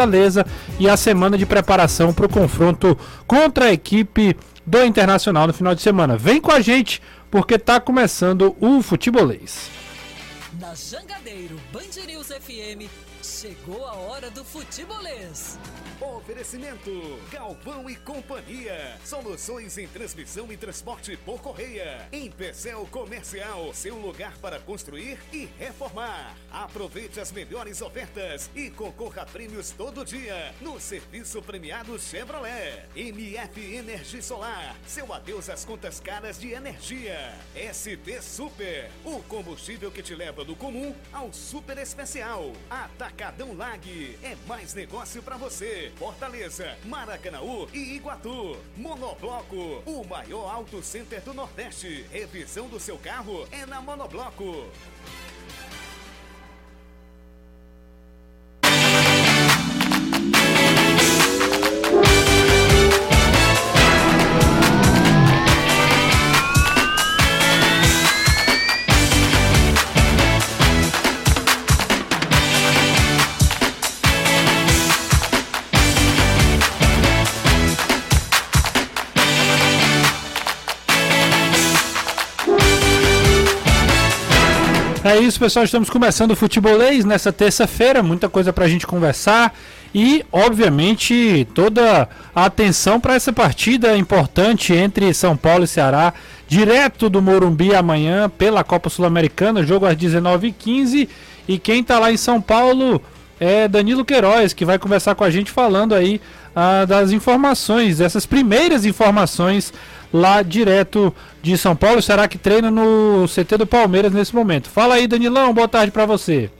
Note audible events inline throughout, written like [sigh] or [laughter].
Fortaleza e a semana de preparação para o confronto contra a equipe do Internacional no final de semana. Vem com a gente porque está começando o futebolês. Na Jangadeiro Band News FM, chegou a hora do futebolês. Oferecimento Galvão e Companhia. Soluções em transmissão e transporte por correia. Em Pecel Comercial, seu lugar para construir e reformar. Aproveite as melhores ofertas e concorra a prêmios todo dia no serviço premiado Chevrolet. MF Energia Solar. Seu adeus às contas caras de energia. ST Super. O combustível que te leva do comum ao super especial. Atacadão Lag. É mais negócio para você. Fortaleza, Maracanaú e Iguatu. Monobloco, o maior auto center do Nordeste. Revisão do seu carro é na Monobloco. É isso, pessoal. Estamos começando o futebolês nessa terça-feira. Muita coisa para a gente conversar. E, obviamente, toda a atenção para essa partida importante entre São Paulo e Ceará, direto do Morumbi amanhã pela Copa Sul-Americana, jogo às 19h15. E quem está lá em São Paulo é Danilo Queiroz, que vai conversar com a gente falando aí ah, das informações, dessas primeiras informações lá direto de São Paulo. Será que treina no CT do Palmeiras nesse momento? Fala aí, Danilão, boa tarde para você.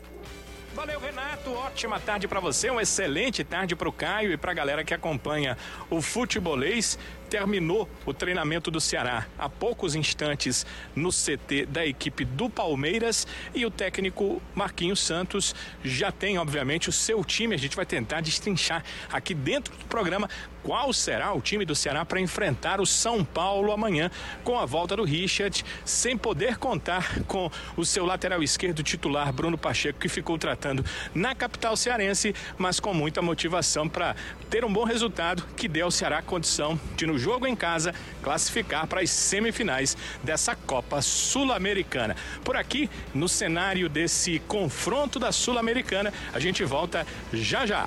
Valeu, Renato. Ótima tarde para você, uma excelente tarde para o Caio e para a galera que acompanha o futebolês terminou o treinamento do Ceará há poucos instantes no CT da equipe do Palmeiras e o técnico Marquinhos Santos já tem, obviamente, o seu time. A gente vai tentar destrinchar aqui dentro do programa qual será o time do Ceará para enfrentar o São Paulo amanhã com a volta do Richard, sem poder contar com o seu lateral esquerdo titular Bruno Pacheco, que ficou tratando na capital cearense, mas com muita motivação para ter um bom resultado que dê ao Ceará condição de no jogo em casa classificar para as semifinais dessa Copa Sul-Americana. Por aqui, no cenário desse confronto da Sul-Americana, a gente volta já já.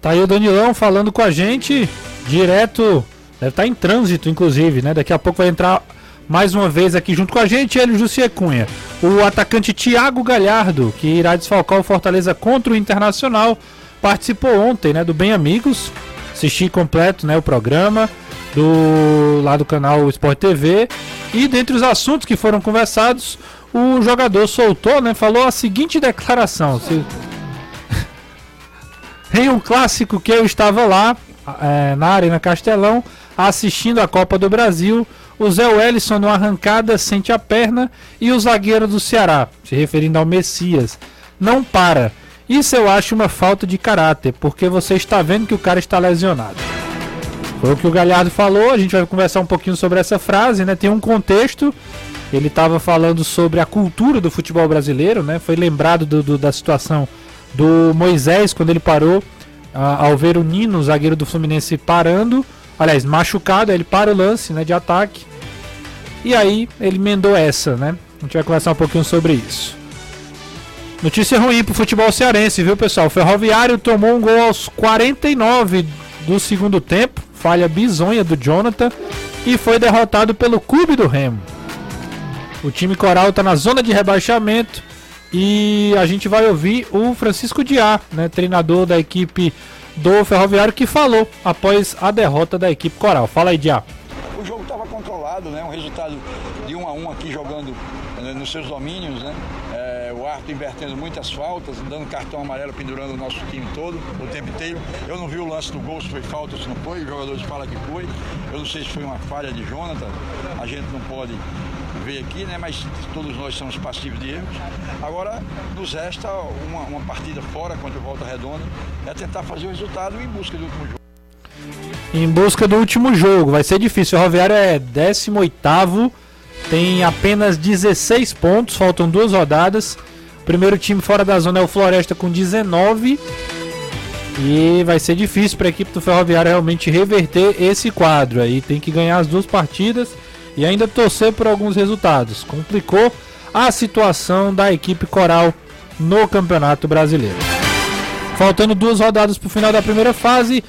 Tá aí o Danilão falando com a gente, direto, deve estar tá em trânsito, inclusive, né? Daqui a pouco vai entrar mais uma vez aqui junto com a gente, ele, Jussi Cunha. O atacante Thiago Galhardo, que irá desfalcar o Fortaleza contra o Internacional, participou ontem, né, do Bem Amigos. Assisti completo, né, o programa do lá do canal Sport TV. E dentre os assuntos que foram conversados, o jogador soltou, né, falou a seguinte declaração: se [laughs] em um clássico que eu estava lá, é, na Arena Castelão, assistindo a Copa do Brasil, o Zé Wellison, numa arrancada, sente a perna e o zagueiro do Ceará, se referindo ao Messias, não para. Isso eu acho uma falta de caráter, porque você está vendo que o cara está lesionado. Foi o que o Galhardo falou, a gente vai conversar um pouquinho sobre essa frase, né? Tem um contexto. Ele estava falando sobre a cultura do futebol brasileiro, né? Foi lembrado do, do, da situação do Moisés quando ele parou ao ver o Nino, zagueiro do Fluminense, parando, aliás, machucado, ele para o lance né, de ataque. E aí ele emendou essa, né? A gente vai conversar um pouquinho sobre isso. Notícia ruim pro futebol cearense, viu, pessoal? O Ferroviário tomou um gol aos 49 do segundo tempo, falha bizonha do Jonathan, e foi derrotado pelo Clube do Remo. O time coral está na zona de rebaixamento e a gente vai ouvir o Francisco Diá, né, treinador da equipe do Ferroviário, que falou após a derrota da equipe coral. Fala aí, Diá. O jogo estava controlado, né? Um resultado de um a um aqui jogando né, nos seus domínios, né? O Arthur invertendo muitas faltas, dando cartão amarelo, pendurando o nosso time todo o tempo inteiro. Eu não vi o lance do gol, se foi falta se não foi, os jogadores falam que foi. Eu não sei se foi uma falha de Jonathan, a gente não pode ver aqui, né? Mas todos nós somos passivos de erros. Agora nos resta uma, uma partida fora contra o Volta Redonda, é tentar fazer o resultado em busca do último jogo. Em busca do último jogo, vai ser difícil. O Ferroviário é 18 tem apenas 16 pontos, faltam duas rodadas. Primeiro time fora da zona é o Floresta com 19 E vai ser difícil para a equipe do Ferroviário realmente reverter esse quadro aí. Tem que ganhar as duas partidas e ainda torcer por alguns resultados. Complicou a situação da equipe coral no Campeonato Brasileiro. Faltando duas rodadas para o final da primeira fase,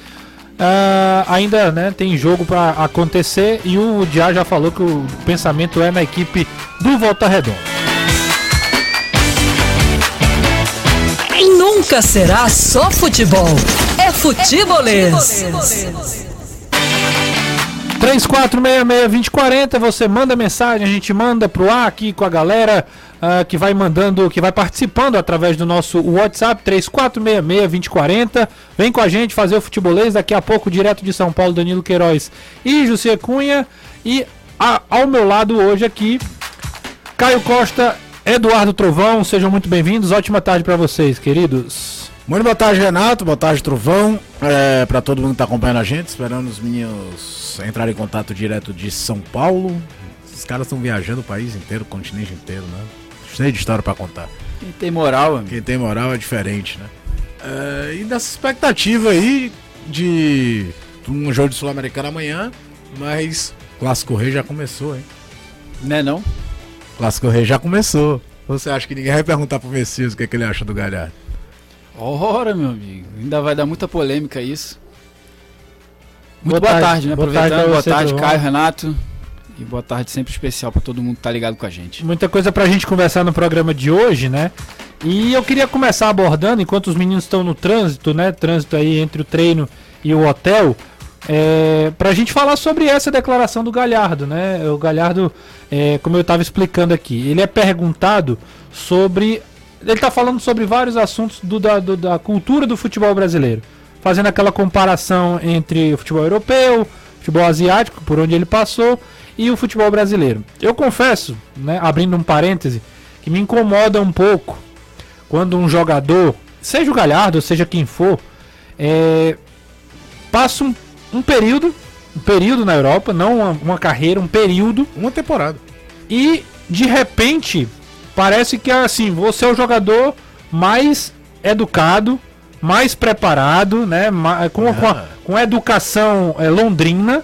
uh, ainda né, tem jogo para acontecer e o Diá já falou que o pensamento é na equipe do Volta Redonda. Nunca será só futebol, é futebolês. 3466-2040, você manda mensagem, a gente manda pro ar aqui com a galera uh, que vai mandando, que vai participando através do nosso WhatsApp 3466-2040. Vem com a gente fazer o futebolês daqui a pouco, direto de São Paulo, Danilo Queiroz e José Cunha. E a, ao meu lado hoje aqui, Caio Costa, Eduardo Trovão, sejam muito bem-vindos. Ótima tarde para vocês, queridos. Muito boa tarde, Renato. Boa tarde, Trovão. É, para todo mundo que está acompanhando a gente, esperando os meninos entrar em contato direto de São Paulo. Os caras estão viajando o país inteiro, o continente inteiro, né? Cheio de história para contar. Quem tem moral, amigo. Quem tem moral é diferente, né? É, e dessa expectativa aí de um jogo de Sul-Americana amanhã, mas Clássico Rei já começou, hein? Né não? Clássico Rei já começou. Você acha que ninguém vai perguntar pro Messias o que, é que ele acha do Galhardo? Ora, meu amigo, ainda vai dar muita polêmica isso. Muito boa, boa tarde, tarde, né? Boa Aproveitando, tarde boa tarde, Caio, Renato. E boa tarde sempre especial para todo mundo que tá ligado com a gente. Muita coisa pra gente conversar no programa de hoje, né? E eu queria começar abordando, enquanto os meninos estão no trânsito, né? Trânsito aí entre o treino e o hotel. É, pra gente falar sobre essa declaração do Galhardo, né? O Galhardo, é, como eu estava explicando aqui, ele é perguntado sobre. Ele está falando sobre vários assuntos do, da, do, da cultura do futebol brasileiro fazendo aquela comparação entre o futebol europeu, futebol asiático, por onde ele passou, e o futebol brasileiro. Eu confesso, né, abrindo um parêntese, que me incomoda um pouco quando um jogador, seja o Galhardo, seja quem for, é, passa um, um, período, um período na Europa, não uma, uma carreira, um período, uma temporada, e de repente parece que assim você é o jogador mais educado, mais preparado, né? Com, ah. com, a, com a educação é, londrina.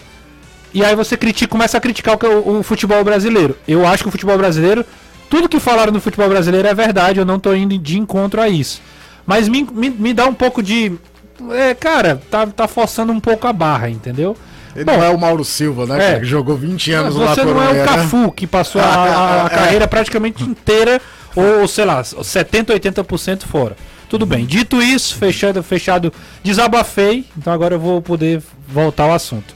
E aí você critica, começa a criticar o, o, o, futebol brasileiro. Eu acho que o futebol brasileiro, tudo que falaram do futebol brasileiro é verdade, eu não tô indo de encontro a isso. Mas me, me, me dá um pouco de. É, cara, tá, tá forçando um pouco a barra, entendeu? Ele Bom, não é o Mauro Silva, né? É, que jogou 20 anos lá Você não é o né? Cafu, que passou a, a, a [laughs] é. carreira praticamente inteira, ou sei lá, 70, 80% fora. Tudo bem. Dito isso, fechado, fechado, desabafei. Então agora eu vou poder voltar ao assunto.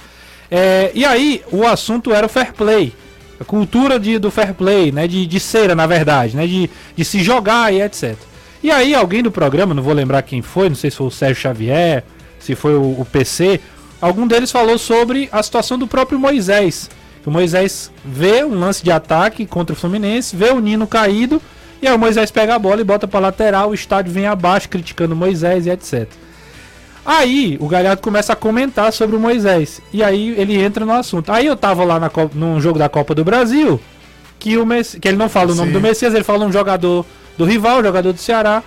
É, e aí, o assunto era o fair play. A cultura de, do fair play, né? De, de cera, na verdade, né? De, de se jogar e etc. E aí, alguém do programa, não vou lembrar quem foi, não sei se foi o Sérgio Xavier, se foi o, o PC, algum deles falou sobre a situação do próprio Moisés. O Moisés vê um lance de ataque contra o Fluminense, vê o Nino caído e aí o Moisés pega a bola e bota pra lateral, o estádio vem abaixo criticando o Moisés e etc. Aí o Galhardo começa a comentar sobre o Moisés. E aí ele entra no assunto. Aí eu tava lá na Copa, num jogo da Copa do Brasil, que, o Messi, que ele não fala o nome Sim. do Messias, ele fala um jogador do rival, jogador do Ceará.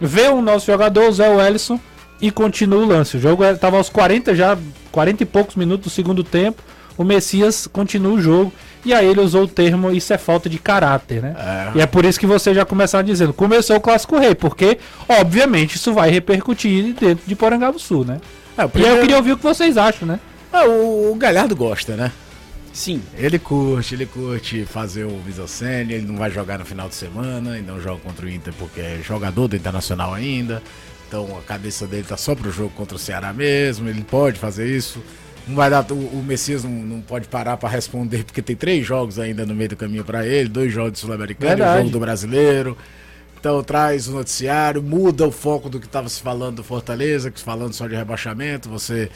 Vê o nosso jogador, o Zé Wellison, e continua o lance. O jogo estava aos 40 já, 40 e poucos minutos do segundo tempo. O Messias continua o jogo. E aí ele usou o termo isso é falta de caráter, né? É. E é por isso que você já começou dizendo, começou o Clássico Rei, porque, obviamente, isso vai repercutir dentro de Porangaba Sul, né? É, primeiro... E eu queria ouvir o que vocês acham, né? É, o, o Galhardo gosta, né? Sim. Ele curte, ele curte fazer o Visocene, ele não vai jogar no final de semana, ainda não joga contra o Inter porque é jogador do Internacional ainda. Então a cabeça dele tá só pro jogo contra o Ceará mesmo, ele pode fazer isso. Não vai dar, o, o Messias não, não pode parar para responder, porque tem três jogos ainda no meio do caminho para ele, dois jogos de Sul-Americano, um jogo do brasileiro. Então traz o noticiário, muda o foco do que estava se falando do Fortaleza, que falando só de rebaixamento, você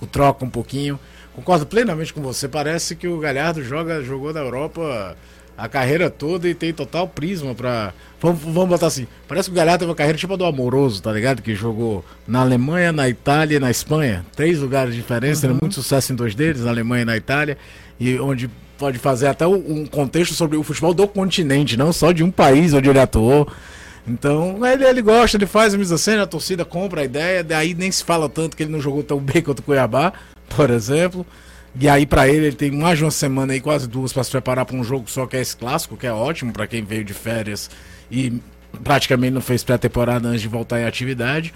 o troca um pouquinho. Concordo plenamente com você, parece que o Galhardo joga, jogou na Europa a carreira toda e tem total prisma pra. Vamos, vamos botar assim. Parece que o Galhardo teve uma carreira tipo a do Amoroso, tá ligado? Que jogou na Alemanha, na Itália e na Espanha. Três lugares diferentes, uhum. tendo muito sucesso em dois deles, na Alemanha e na Itália. E onde pode fazer até um contexto sobre o futebol do continente, não só de um país onde ele atuou. Então, ele, ele gosta, ele faz a mise-en-scène, a torcida compra a ideia, daí nem se fala tanto que ele não jogou tão bem quanto o Cuiabá, por exemplo. E aí, para ele, ele tem mais de uma semana aí, quase duas, para se preparar para um jogo só que é esse clássico, que é ótimo para quem veio de férias e praticamente não fez pré-temporada antes de voltar em atividade.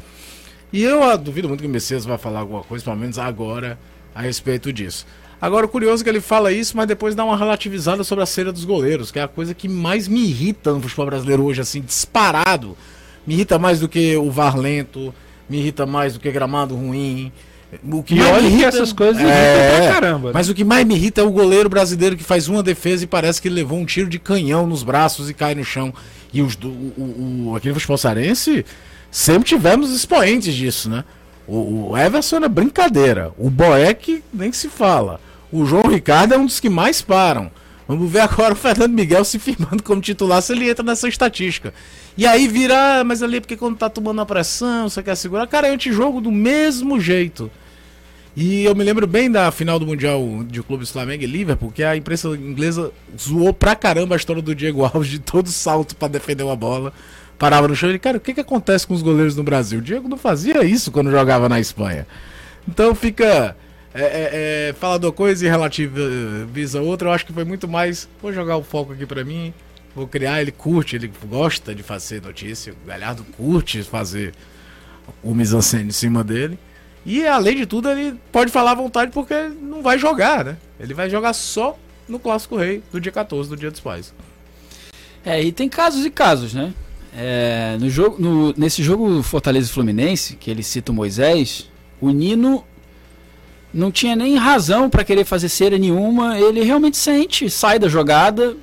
E eu ah, duvido muito que o Messias vai falar alguma coisa, pelo menos agora, a respeito disso. Agora, curioso é que ele fala isso, mas depois dá uma relativizada sobre a cera dos goleiros, que é a coisa que mais me irrita no futebol brasileiro hoje, assim, disparado. Me irrita mais do que o VAR lento, me irrita mais do que gramado ruim. O que e mais olha irrita, que essas coisas é, pra caramba. Né? Mas o que mais me irrita é o goleiro brasileiro que faz uma defesa e parece que levou um tiro de canhão nos braços e cai no chão. E os do, o, o, aqui no futebol sarense sempre tivemos expoentes disso, né? O, o Everson é brincadeira. O Boeck nem se fala. O João Ricardo é um dos que mais param. Vamos ver agora o Fernando Miguel se firmando como titular se ele entra nessa estatística. E aí vira, ah, mas ali é porque quando tá tomando a pressão, você quer segurar. Cara, é antijogo do mesmo jeito. E eu me lembro bem da final do Mundial de Clubes Flamengo e Liverpool, que a imprensa inglesa zoou pra caramba a história do Diego Alves de todo salto para defender uma bola. Parava no chão e, cara, o que, que acontece com os goleiros no Brasil? O Diego não fazia isso quando jogava na Espanha. Então fica é, é, é, fala de uma coisa e relativiza outra. Eu acho que foi muito mais. Vou jogar o foco aqui para mim, vou criar. Ele curte, ele gosta de fazer notícia. O Galhardo curte fazer o mise em cima dele. E além de tudo, ele pode falar à vontade porque não vai jogar, né? Ele vai jogar só no Clássico Rei do dia 14, do Dia dos Pais. É, e tem casos e casos, né? É, no jogo, no, nesse jogo Fortaleza e Fluminense, que ele cita o Moisés, o Nino não tinha nem razão para querer fazer cera nenhuma. Ele realmente sente, sai da jogada.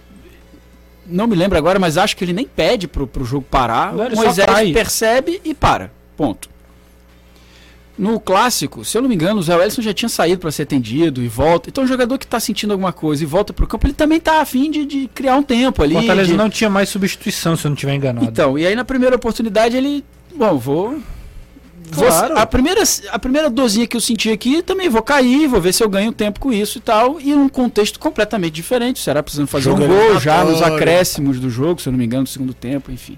Não me lembro agora, mas acho que ele nem pede pro, pro jogo parar. Não, Moisés percebe e para. Ponto. No clássico, se eu não me engano, o Zé Wellison já tinha saído para ser atendido e volta. Então, o jogador que está sentindo alguma coisa e volta para o campo, ele também está afim de, de, criar um tempo ali. O Fortaleza de... não tinha mais substituição, se eu não estiver enganado. Então, e aí na primeira oportunidade ele. Bom, vou Claro. a, primeira, a primeira dozinha que eu senti aqui, também vou cair, vou ver se eu ganho tempo com isso e tal. E num contexto completamente diferente. Será precisando fazer jogo um gol já nos acréscimos do jogo, se eu não me engano, no segundo tempo, enfim.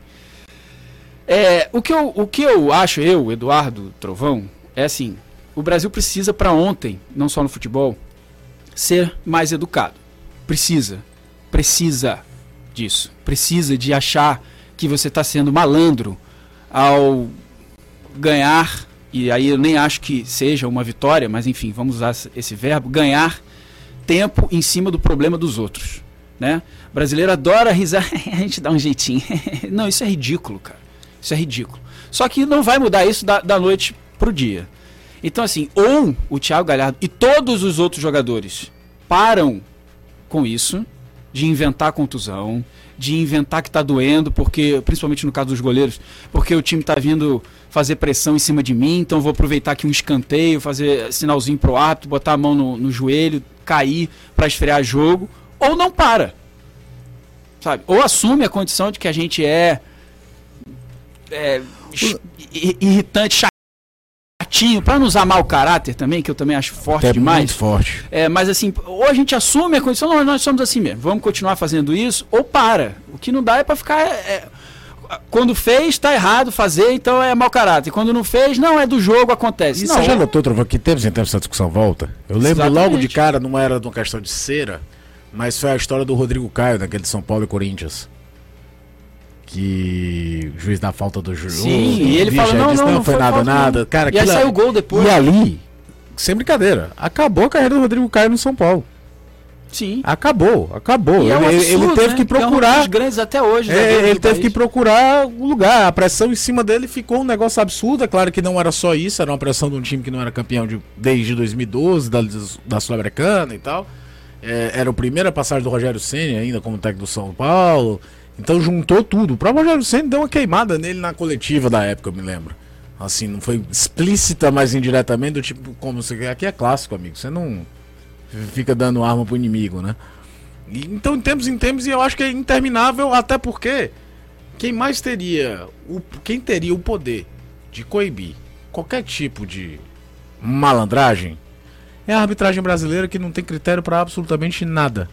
É, o, que eu, o que eu acho, eu, Eduardo Trovão, é assim: o Brasil precisa para ontem, não só no futebol, ser mais educado. Precisa. Precisa disso. Precisa de achar que você está sendo malandro ao ganhar, e aí eu nem acho que seja uma vitória, mas enfim, vamos usar esse verbo, ganhar tempo em cima do problema dos outros. Né? O brasileiro adora risar, [laughs] a gente dá um jeitinho. [laughs] não, isso é ridículo, cara. Isso é ridículo. Só que não vai mudar isso da, da noite pro dia. Então, assim, ou o Thiago Galhardo e todos os outros jogadores param com isso, de inventar contusão, de inventar que tá doendo, porque, principalmente no caso dos goleiros, porque o time tá vindo fazer pressão em cima de mim, então vou aproveitar aqui um escanteio, fazer sinalzinho pro árbitro, botar a mão no, no joelho, cair para esfriar jogo, ou não para. Sabe? Ou assume a condição de que a gente é, é irritante, para não usar mau caráter também, que eu também acho forte é demais. Muito forte. É, mas assim, ou a gente assume a condição, não, nós somos assim mesmo, vamos continuar fazendo isso, ou para. O que não dá é para ficar. É, quando fez, está errado fazer, então é mau caráter. Quando não fez, não, é do jogo, acontece. Não, você já notou, Trovão, que teve em tempos essa discussão volta? Eu lembro Exatamente. logo de cara, não era de uma questão de cera, mas foi a história do Rodrigo Caio, daquele de São Paulo e Corinthians. Que o juiz da falta do juiz. Sim, e ele fala, não, disse, não, não, não, foi, foi nada, nada. Cara, e aí saiu o gol depois. E ali, sem brincadeira, acabou a carreira do Rodrigo Caio no São Paulo. Sim. Acabou, acabou. É um ele, absurdo, ele teve né? que procurar. É um grandes até hoje. É, ele teve país. que procurar o lugar. A pressão em cima dele ficou um negócio absurdo. É claro que não era só isso, era uma pressão de um time que não era campeão de, desde 2012, da, da Sul-Americana e tal. É, era a primeira passagem do Rogério Senna ainda como técnico do São Paulo. Então juntou tudo. O próprio Rogério Senna deu uma queimada nele na coletiva da época, eu me lembro. Assim, não foi explícita, mas indiretamente, do tipo, como você. Aqui é clássico, amigo. Você não fica dando arma pro inimigo, né? E, então, em tempos em tempos, e eu acho que é interminável, até porque quem mais teria o, quem teria o poder de coibir qualquer tipo de malandragem é a arbitragem brasileira que não tem critério para absolutamente nada.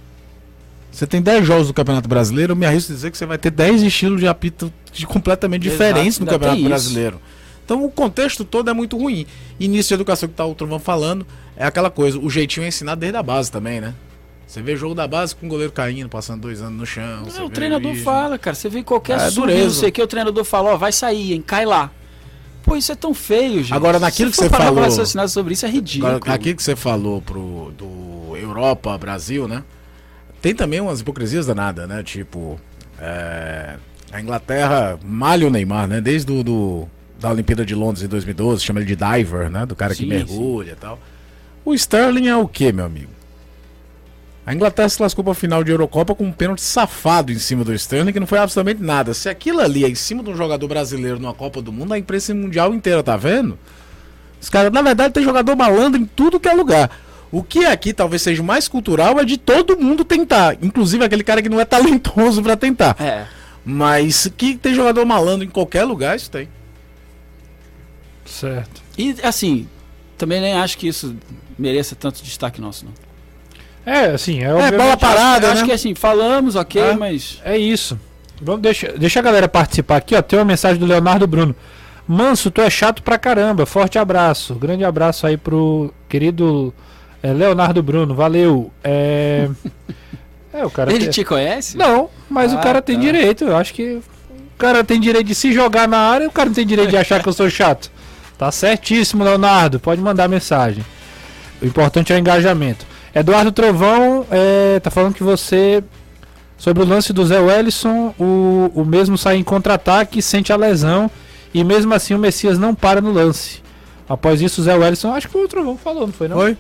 Você tem 10 jogos do Campeonato Brasileiro, eu me arrisco a dizer que você vai ter 10 estilos de apito de completamente Exato, diferentes no Campeonato. Brasileiro. Então o contexto todo é muito ruim. Início de educação que tá o Trovão falando é aquela coisa, o jeitinho é ensinado desde a base também, né? Você vê jogo da base com o goleiro caindo, passando dois anos no chão. Não, o treinador fala, cara. Você vê qualquer É sub, dureza. não sei o que, o treinador fala, ó, vai sair, hein, cai lá. Pô, isso é tão feio, gente. Agora, naquilo Se que você pra falou- raciocinar sobre isso é ridículo. Agora, aquilo que você falou pro do Europa, Brasil, né? Tem também umas hipocrisias danadas, né? Tipo, é, a Inglaterra malha o Neymar, né? Desde do, do- da Olimpíada de Londres em 2012, chama ele de diver, né? Do cara que Sim, mergulha e tal. O Sterling é o quê, meu amigo? A Inglaterra se lascou pra final de Eurocopa com um pênalti safado em cima do Sterling, que não foi absolutamente nada. Se aquilo ali é em cima de um jogador brasileiro numa Copa do Mundo, a imprensa mundial inteira tá vendo? Os caras, na verdade, tem jogador malandro em tudo que é lugar. O que aqui talvez seja mais cultural é de todo mundo tentar, inclusive aquele cara que não é talentoso pra tentar. É. Mas que tem jogador malandro em qualquer lugar, isso tem. Certo. E assim, também nem acho que isso mereça tanto destaque nosso, não. É, assim, é, É, bola parada, Eu né? acho que assim, falamos, ok, É. mas. É isso. Vamos, deixa, deixa a galera participar aqui, ó. Tem uma mensagem do Leonardo Bruno. Manso, tu é chato pra caramba. Forte abraço. Grande abraço aí pro querido é, Leonardo Bruno. Valeu. É, é o cara. Ele tem- te conhece? Não, mas o Ah, cara tem tá. direito. Eu acho que o cara tem direito de se jogar na área. O cara não tem direito de achar que eu sou chato. Tá certíssimo, Leonardo. Pode mandar mensagem. O importante é o engajamento. Eduardo Trovão é, tá falando que você. Sobre o lance do Zé Wellison, o, o mesmo sai em contra-ataque, sente a lesão. E mesmo assim o Messias não para no lance. Após isso, o Zé Wellison, acho que foi o Trovão que falou, não foi? Não? Foi?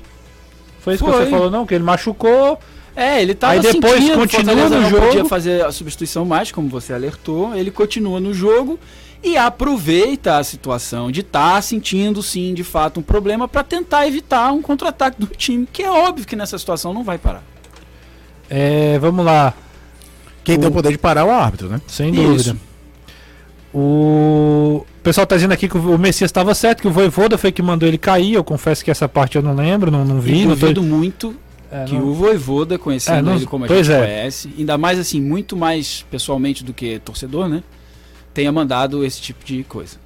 Foi isso que Foi. você falou, não? Que ele machucou. É, ele tava Aí depois sentindo, continua no não jogo. podia fazer a substituição mais, como você alertou. Ele continua no jogo e aproveita a situação de estar sentindo, sim, de fato, um problema para tentar evitar um contra-ataque do time, que é óbvio que nessa situação não vai parar. É, vamos lá. Quem O- tem o poder de parar é o árbitro, né? Sem Isso. dúvida. O... o pessoal tá dizendo aqui que o Messias estava certo, que o Voivoda foi que mandou ele cair. Eu confesso que essa parte eu não lembro, não, não vi. E Não tô... duvido muito É, que não- o Voivoda, conhecendo É, não- ele como a pois gente é. conhece, ainda mais assim, muito mais pessoalmente do que torcedor, né? Tenha mandado esse tipo de coisa.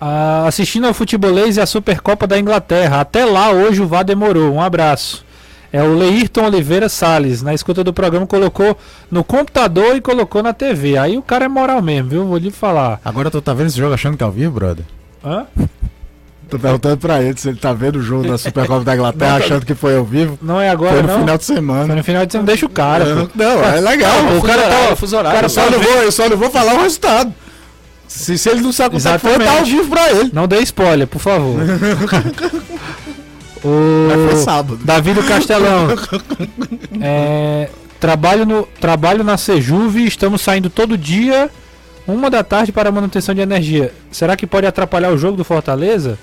Ah, assistindo ao futebolês e a Supercopa da Inglaterra. Até lá hoje o VAR demorou. Um abraço. É o Leirton Oliveira Salles. Na escuta do programa colocou no computador e colocou na TV. Aí o cara é moral mesmo, viu? Vou lhe falar. Agora tu tá vendo esse jogo achando que é ao vivo, brother? Hã? Tô perguntando pra ele se ele tá vendo o jogo da Supercopa da Inglaterra [laughs] Não, tá- achando que foi ao vivo. Não é agora, Foi no não. final de Foi semana. no final de semana. Deixa o cara. Pô. não, não, é legal. o cara tá- fuso horário. cara Eu só, não vou, eu só não vou falar o resultado. Se, se ele não sabe é que foi, tá ao vivo pra ele. Não dê spoiler, por favor. [laughs] Mas foi o sábado. Davi do Castelão. [laughs] É, trabalho, no, trabalho na Sejuve, estamos saindo todo dia, uma da tarde para manutenção de energia. Será que pode atrapalhar o jogo do Fortaleza?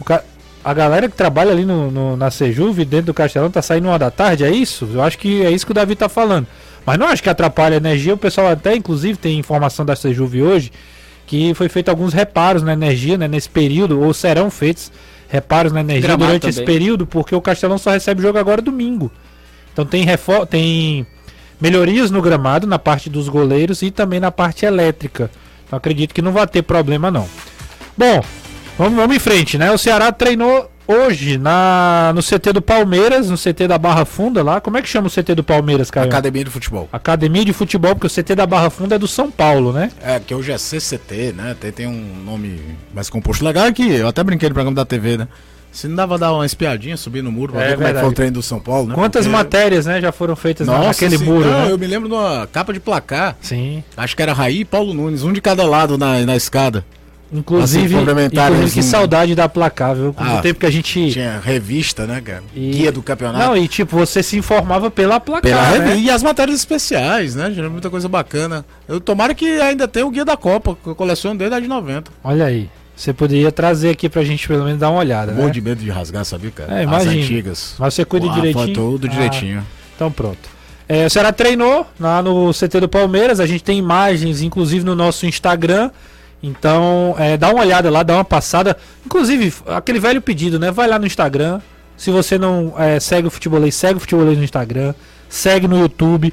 O ca- a galera que trabalha ali no, no- na Sejuve, dentro do Castelão, tá saindo uma da tarde, é isso? Eu acho que é isso que o Davi tá falando. Mas não acho que atrapalha a energia. O pessoal até, inclusive, tem informação da Sejuve hoje que foi feito alguns reparos na energia né, nesse período, ou serão feitos reparos na energia Gramado durante esse também. período, porque o Castelão só recebe jogo agora domingo. Então tem, refor tem melhorias no gramado, na parte dos goleiros e também na parte elétrica. Então acredito que não vai ter problema não. Bom, vamos, vamos em frente, né? O Ceará treinou hoje na, no CT do Palmeiras, no CT da Barra Funda lá. Como é que chama o CT do Palmeiras, Caio? Academia de Futebol. Academia de Futebol, porque o CT da Barra Funda é do São Paulo, né? É, que hoje é CCT, né? Tem, tem um nome mais composto. Legal é que eu até brinquei no programa da TV, né? Se não dava dar uma espiadinha, subir no muro pra É ver como é que foi o treino do São Paulo, né? Quantas Porque- matérias, né, já foram feitas Nossa, naquele sim, muro, não, né? Eu me lembro de uma capa de placar. Sim. Acho que era Raí e Paulo Nunes, um de cada lado na, na escada. Inclusive, inclusive que um- saudade da placar, viu? Com Ah, o tempo que a gente. Tinha revista, né, cara? E- Guia do campeonato. Não, e tipo, você se informava pela placar. Pela né? E as matérias especiais, né? Geralmente muita coisa bacana. Eu tomara que ainda tenha o guia da Copa, que eu coleciono desde a de 90. Olha aí. Você poderia trazer aqui pra gente pelo menos dar uma olhada, Morro né? de medo de rasgar, sabia, cara? É, As imagino. antigas. Mas você cuida Pô, direitinho? Tudo Ah. direitinho. Então pronto. É, o Ceará treinou lá no CT do Palmeiras. A gente tem imagens, inclusive, no nosso Instagram. Então, é, dá uma olhada lá, dá uma passada. Inclusive, aquele velho pedido, né? Vai lá no Instagram. Se você não é, segue o Futebolês, segue o Futebolês no Instagram. segue no YouTube,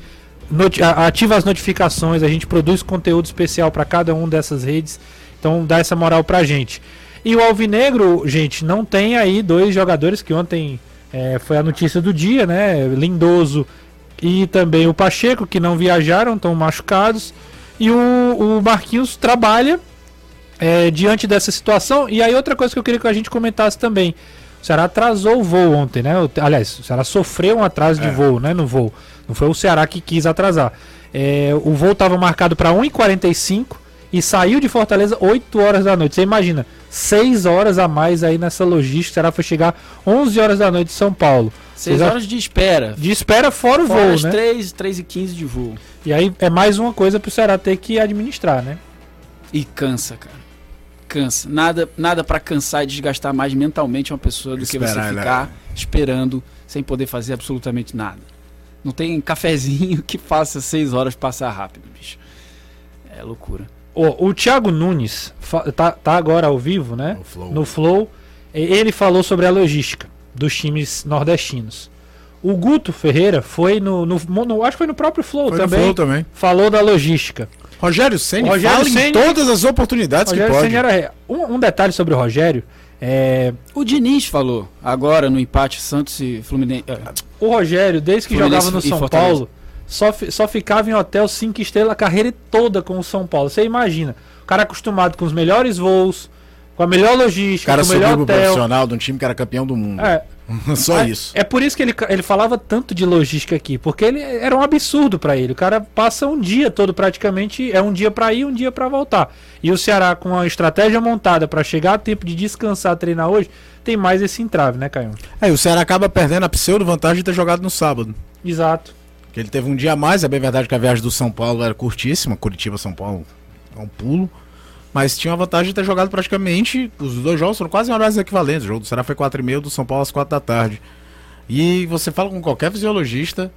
ativa as notificações, a gente produz conteúdo especial para cada uma dessas redes. Então dá essa moral pra gente. E o Alvinegro, gente, não tem aí dois jogadores que ontem é, foi a notícia do dia, né? Lindoso e também o Pacheco, que não viajaram, estão machucados. E o, o Marquinhos trabalha é, diante dessa situação. E aí, outra coisa que eu queria que a gente comentasse também. O Ceará atrasou o voo ontem, né? Aliás, o Ceará sofreu um atraso de é. voo, né? No voo. Não foi o Ceará que quis atrasar. É, o voo estava marcado para 1h45 e saiu de Fortaleza 8 horas da noite. Você imagina, 6 horas a mais aí nessa logística. O Ceará foi chegar 11 horas da noite em São Paulo. 6 horas de espera. De espera fora o fora voo, as né? 3, 3 e 15 de voo. E aí é mais uma coisa pro Ceará ter que administrar, né? E cansa, cara. Cansa. Nada, nada para cansar e desgastar mais mentalmente uma pessoa do Esperar, que você ficar né? esperando sem poder fazer absolutamente nada. Não tem cafezinho que faça 6 horas passar rápido, bicho. É loucura. O, o Thiago Nunes tá, tá agora ao vivo, né? No Flow. no Flow. Ele falou sobre a logística dos times nordestinos. O Guto Ferreira foi no, no, no acho que foi no próprio Flow foi também. Flow também. Falou da logística. Rogério Senna fala Ceni, em todas as oportunidades Rogério que pode. Era, um, um, detalhe sobre o Rogério. É... O Diniz falou agora no empate Santos e Fluminense. O Rogério, desde que Fluminense jogava no São Paulo, só, só ficava em hotel 5 estrelas a carreira toda com o São Paulo. Você imagina, o cara acostumado com os melhores voos, com a melhor logística, cara com o melhor hotel. profissional de um time que era campeão do mundo. É. [laughs] Só é, isso. É por isso que ele, ele falava tanto de logística aqui, porque ele era um absurdo para ele. O cara passa um dia todo praticamente, é um dia para ir, um dia para voltar. E o Ceará com a estratégia montada para chegar a tempo de descansar, treinar hoje, tem mais esse entrave, né, Caio? É, o Ceará acaba perdendo a pseudo vantagem de ter jogado no sábado. Exato. Que ele teve um dia a mais, é bem verdade que a viagem do São Paulo era curtíssima, Curitiba São Paulo é um pulo. Mas tinha a vantagem de ter jogado praticamente. Os dois jogos foram quase horários equivalentes. O jogo do Ceará foi 4 e meia, do São Paulo às 4 da tarde. E você fala com qualquer fisiologista,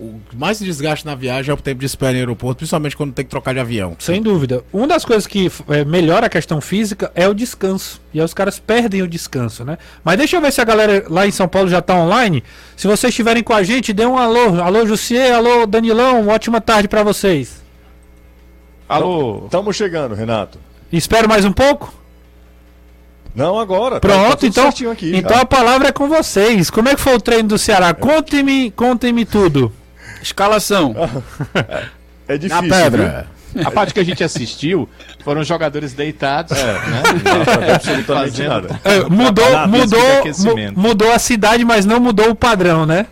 o mais desgaste na viagem é o tempo de espera em aeroporto, principalmente quando tem que trocar de avião. Sem dúvida. Uma das coisas que é, melhora a questão física é o descanso. E aí os caras perdem o descanso, né? Mas deixa eu ver se a galera lá em São Paulo já está online. Se vocês estiverem com a gente, dê um alô. Alô, Jussier, alô, Danilão, ótima tarde para vocês. Alô. Estamos chegando, Renato. Espero mais um pouco? Não, agora. Tá Pronto, tá então, aqui, então a palavra é com vocês. Como é que foi o treino do Ceará? Contem-me contem tudo. Escalação. [laughs] é difícil. Na pedra. Viu? A parte que a gente assistiu foram jogadores deitados, é, né? absolutamente nada. É, mudou, mudou, mudou a cidade, mas não mudou o padrão, né?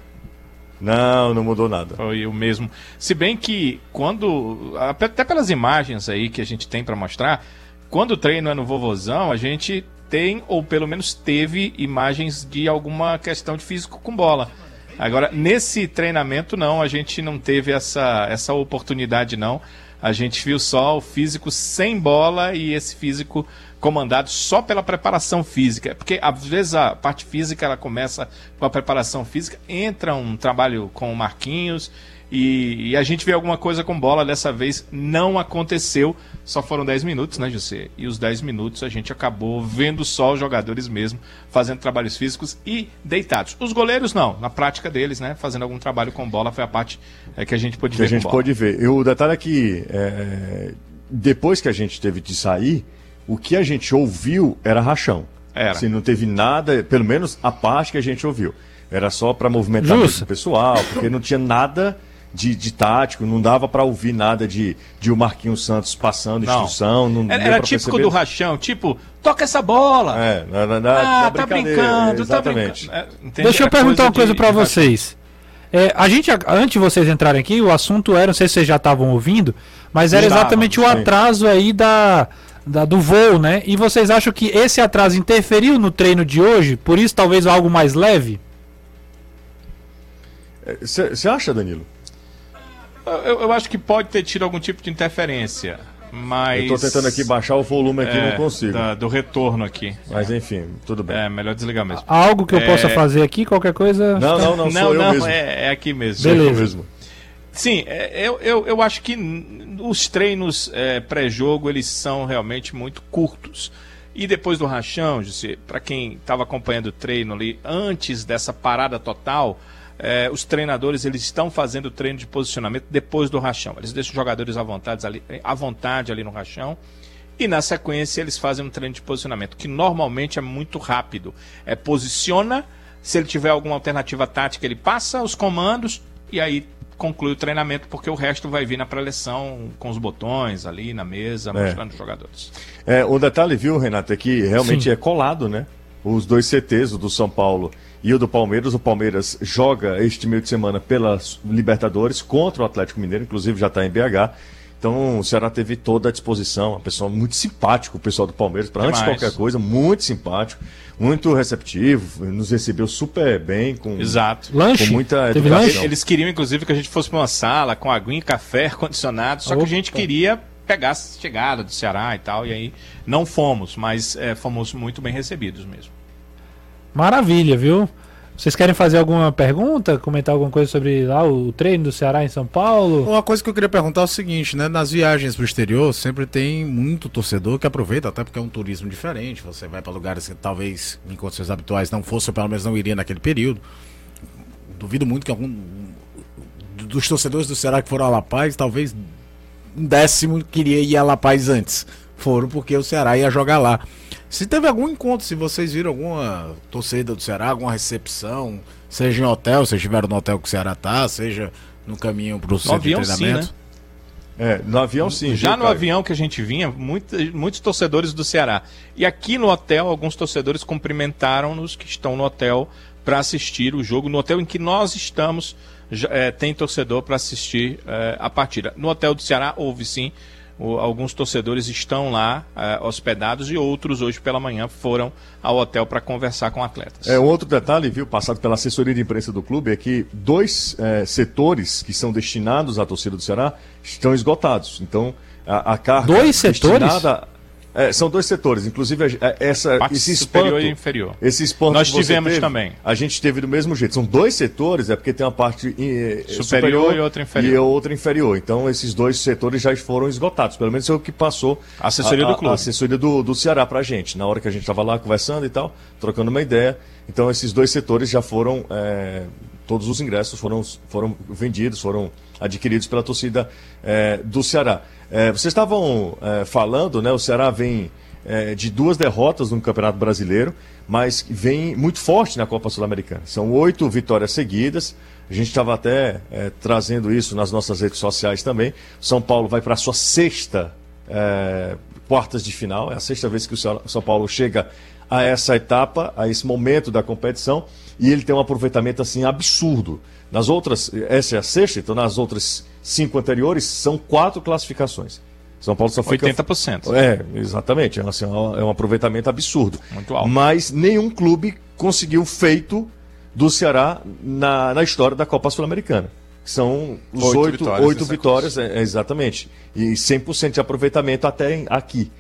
Não, não mudou nada. Foi o mesmo. Se bem que quando. Até pelas imagens aí que a gente tem para mostrar, quando o treino é no vovozão, a gente tem, ou pelo menos teve, imagens de alguma questão de físico com bola. Agora, nesse treinamento, não, a gente não teve essa, essa oportunidade, não. A gente viu só o físico sem bola e esse físico comandado só pela preparação física. Porque às vezes a parte física ela começa com a preparação física, entra um trabalho com o Marquinhos e, e, a gente vê alguma coisa com bola. Dessa vez não aconteceu. Só foram 10 minutos, né, José? E os 10 minutos a gente acabou vendo só os jogadores mesmo fazendo trabalhos físicos e deitados. Os goleiros não, na prática deles, né? Fazendo algum trabalho com bola foi a parte é, que a gente pôde que ver. A gente pôde ver. E o detalhe é que é, depois que a gente teve de sair, o que a gente ouviu era rachão. Era. Se não teve nada, pelo menos a parte que a gente ouviu. Era só para movimentar o pessoal, porque não tinha nada de, de tático, não dava para ouvir nada de, de o Marquinhos Santos passando não. instrução. Não era, era típico perceber. do rachão, tipo, toca essa bola. É, na, na, na, ah, tá brincando, exatamente. tá brincando. Deixa eu perguntar uma coisa para vocês. É, a gente, antes de vocês entrarem aqui, o assunto era, não sei se vocês já estavam ouvindo, mas era exatamente o atraso aí da, da, do voo, né? E vocês acham que esse atraso interferiu no treino de hoje? Por isso, talvez algo mais leve? Você acha, Danilo? Eu, eu, acho que pode ter tido algum tipo de interferência. Mas. Eu tô tentando aqui baixar o volume aqui, é, não consigo. Da, do retorno aqui. Mas enfim, tudo bem. É, melhor desligar mesmo. Algo que eu é... possa fazer aqui, qualquer coisa. Não, não, não, não, não, é, é, aqui mesmo. Beleza. mesmo. Sim, é, eu, eu, eu acho que os treinos é, pré-jogo eles são realmente muito curtos. E depois do rachão, para quem estava acompanhando o treino ali, antes dessa parada total, é, os treinadores eles estão fazendo treino de posicionamento depois do rachão. Eles deixam os jogadores à vontade ali, à vontade ali no rachão. E na sequência eles fazem um treino de posicionamento, que normalmente é muito rápido. É posiciona, se ele tiver alguma alternativa tática, ele passa os comandos e aí conclui o treinamento, porque o resto vai vir na pré-leção com os botões ali na mesa, é. mostrando os jogadores. É, o detalhe, viu, Renato, é que realmente Sim. é colado, né? Os dois CTs, o do São Paulo e o do Palmeiras. O Palmeiras joga este meio de semana pelas Libertadores contra o Atlético Mineiro, inclusive já está em BH. Então o Ceará teve toda a disposição, uma pessoa muito simpático, o pessoal do Palmeiras, para antes de qualquer coisa, muito simpático, muito receptivo, nos recebeu super bem, com, Exato. Lanche? com muita teve educação. Eles queriam, inclusive, que a gente fosse para uma sala com aguinha, café, ar-condicionado, só Opa. que a gente queria pegar a chegada do Ceará e tal, e aí não fomos, mas é, fomos muito bem recebidos mesmo. Maravilha, viu? Vocês querem fazer alguma pergunta, comentar alguma coisa sobre lá o treino do Ceará em São Paulo? Uma coisa que eu queria perguntar é o seguinte, né? Nas viagens para o exterior sempre tem muito torcedor que aproveita, até porque é um turismo diferente. Você vai para lugares que talvez em condições habituais não fosse, ou pelo menos não iria naquele período. Duvido muito que algum dos torcedores do Ceará que foram a La Paz, talvez um décimo queria ir a La Paz antes. Foram porque o Ceará ia jogar lá. Se teve algum encontro, se vocês viram alguma torcida do Ceará, alguma recepção, seja em hotel, se estiveram no hotel que o Ceará tá, seja no caminho para o centro de treinamento. Sim, né? É, no avião sim. Já no avião que a gente vinha, muito, muitos torcedores do Ceará. E aqui no hotel, alguns torcedores cumprimentaram-nos que estão no hotel para assistir o jogo. No hotel em que nós estamos, já, é, tem torcedor para assistir é, a partida. No hotel do Ceará houve sim o, alguns torcedores estão lá é, hospedados e outros hoje pela manhã foram ao hotel para conversar com atletas. É, um outro detalhe, viu, passado pela assessoria de imprensa do clube, é que dois é, setores que são destinados à torcida do Ceará estão esgotados. Então, a, a carga dois setores? É, são dois setores, inclusive é, essa, Parte esse espanto, superior e inferior. Esse espanto Nós tivemos teve, também. A gente teve do mesmo jeito. São dois setores, é porque tem uma parte eh, superior, superior, e outra inferior. E outra inferior. Então esses dois setores já foram esgotados. Pelo menos é o que passou a assessoria a, do clube. A assessoria do, do Ceará pra gente. Na hora que a gente estava lá conversando e tal, trocando uma ideia. Então esses dois setores já foram. É, todos os ingressos foram, foram vendidos, foram adquiridos pela torcida é, do Ceará. Vocês estavam falando, né? O Ceará vem é, de duas derrotas no Campeonato Brasileiro, mas vem muito forte na Copa Sul-Americana. São oito vitórias seguidas. A gente estava até é, trazendo isso nas nossas redes sociais também. São Paulo vai para a sua sexta é, quartas de final. É a sexta vez que o São Paulo chega a essa etapa, a esse momento da competição, e ele tem um aproveitamento assim absurdo. Nas outras, essa é a sexta, então nas outras cinco anteriores são quatro classificações. São Paulo só fica. 80%. É, exatamente. Assim, é um aproveitamento absurdo. Muito alto. Mas nenhum clube conseguiu feito do Ceará na, na história da Copa Sul-Americana. São os oito, oito vitórias, oito vitórias é, é, exatamente. E 100% de aproveitamento até aqui.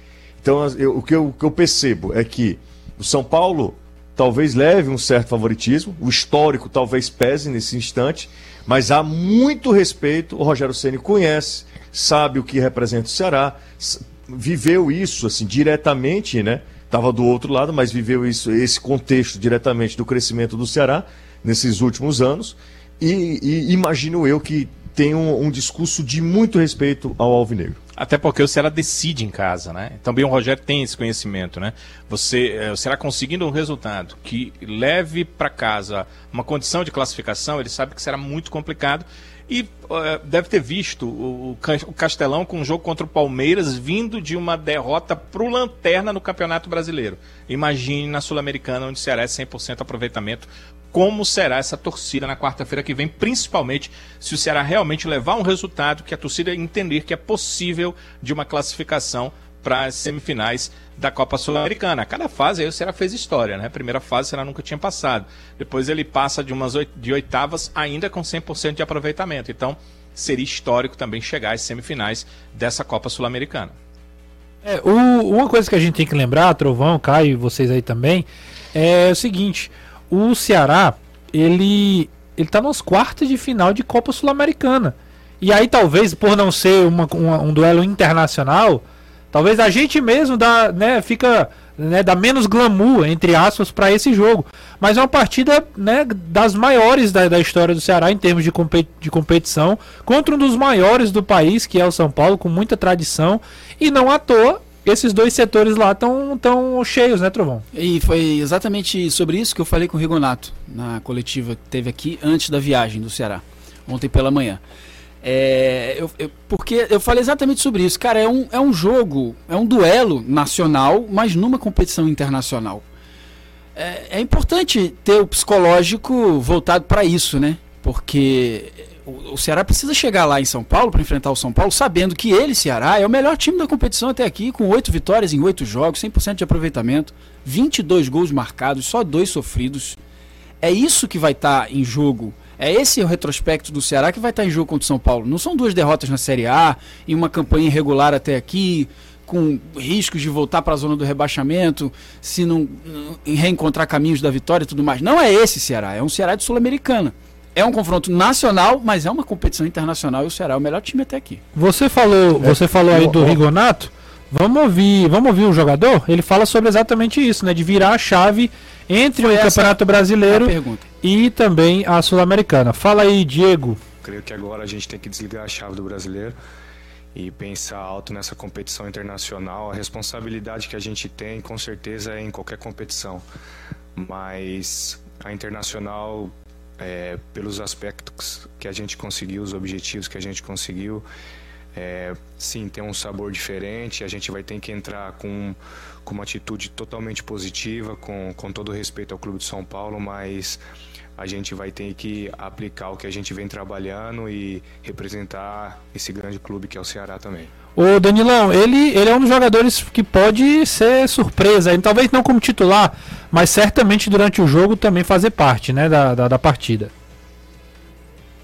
Então, eu, o, que eu, o que eu percebo é que o São Paulo talvez leve um certo favoritismo, o histórico talvez pese nesse instante, mas há muito respeito. O Rogério Ceni conhece sabe o que representa o Ceará, viveu isso assim diretamente, né? Estava do outro lado, mas viveu isso, esse contexto diretamente do crescimento do Ceará nesses últimos anos. E, e imagino eu que tem um, um, discurso de muito respeito ao Alvinegro. Até porque o Ceará decide em casa, né? Também o Rogério tem esse conhecimento, né? Você, é, o Ceará conseguindo um resultado que leve para casa uma condição de classificação, ele sabe que será muito complicado e uh, deve ter visto o, o Castelão com um jogo contra o Palmeiras vindo de uma derrota para o Lanterna no Campeonato Brasileiro. Imagine na Sul-Americana, onde o Ceará é 100% aproveitamento, como será essa torcida na quarta-feira que vem, principalmente se o Ceará realmente levar um resultado que a torcida entender que é possível de uma classificação para as semifinais da Copa Sul-Americana. Cada fase aí o Ceará fez história, né? A primeira fase o Ceará nunca tinha passado. Depois ele passa de umas oit de oitavas ainda com 100% de aproveitamento. Então, seria histórico também chegar às semifinais dessa Copa Sul-Americana. É, uma coisa que a gente tem que lembrar, Trovão, Caio e vocês aí também, é o seguinte, o Ceará, ele ele tá nos quartos de final de Copa Sul-Americana. E aí talvez por não ser uma, uma, um duelo internacional, Talvez a gente mesmo dá, né, fica né, dá menos glamour, entre aspas, para esse jogo. Mas é uma partida né, das maiores da, da história do Ceará em termos de, competi de competição, contra um dos maiores do país, que é o São Paulo, com muita tradição. E não à toa, esses dois setores lá estão tão cheios, né, Trovão? E foi exatamente sobre isso que eu falei com o Rigonato na coletiva que teve aqui antes da viagem do Ceará, ontem pela manhã. É, eu, eu, porque eu falei exatamente sobre isso. Cara, é um, é um jogo, é um duelo nacional, mas numa competição internacional. É, é importante ter o psicológico voltado para isso, né? Porque o, Ceará precisa chegar lá em São Paulo para enfrentar o São Paulo, sabendo que ele, Ceará, é o melhor time da competição até aqui, com oito vitórias em oito jogos, 100% de aproveitamento, 22 gols marcados, só dois sofridos. É isso que vai estar tá em jogo é esse o retrospecto do Ceará que vai estar em jogo contra o São Paulo. Não são duas derrotas na Série A, em uma campanha irregular até aqui, com riscos de voltar para a zona do rebaixamento, se não reencontrar caminhos da vitória e tudo mais. Não é esse Ceará, é um Ceará de Sul-Americana. É um confronto nacional, mas é uma competição internacional e o Ceará é o melhor time até aqui. Você falou, você falou aí do Rigonato. Vamos ouvir, vamos ouvir o jogador? Ele fala sobre exatamente isso, né? De virar a chave entre Foi o Campeonato Brasileiro e também a Sul-Americana. Fala aí, Diego. Creio que agora a gente tem que desligar a chave do brasileiro e pensar alto nessa competição internacional. A responsabilidade que a gente tem, com certeza, é em qualquer competição. Mas a internacional, é, pelos aspectos que a gente conseguiu, os objetivos que a gente conseguiu, é, sim, tem um sabor diferente. A gente vai ter que entrar com com uma atitude totalmente positiva, com, com todo respeito ao Clube de São Paulo, mas a gente vai ter que aplicar o que a gente vem trabalhando e representar esse grande clube que é o Ceará também. O Danilão, ele, ele é um dos jogadores que pode ser surpresa, talvez não como titular, mas certamente durante o jogo também fazer parte né, da, da, da partida.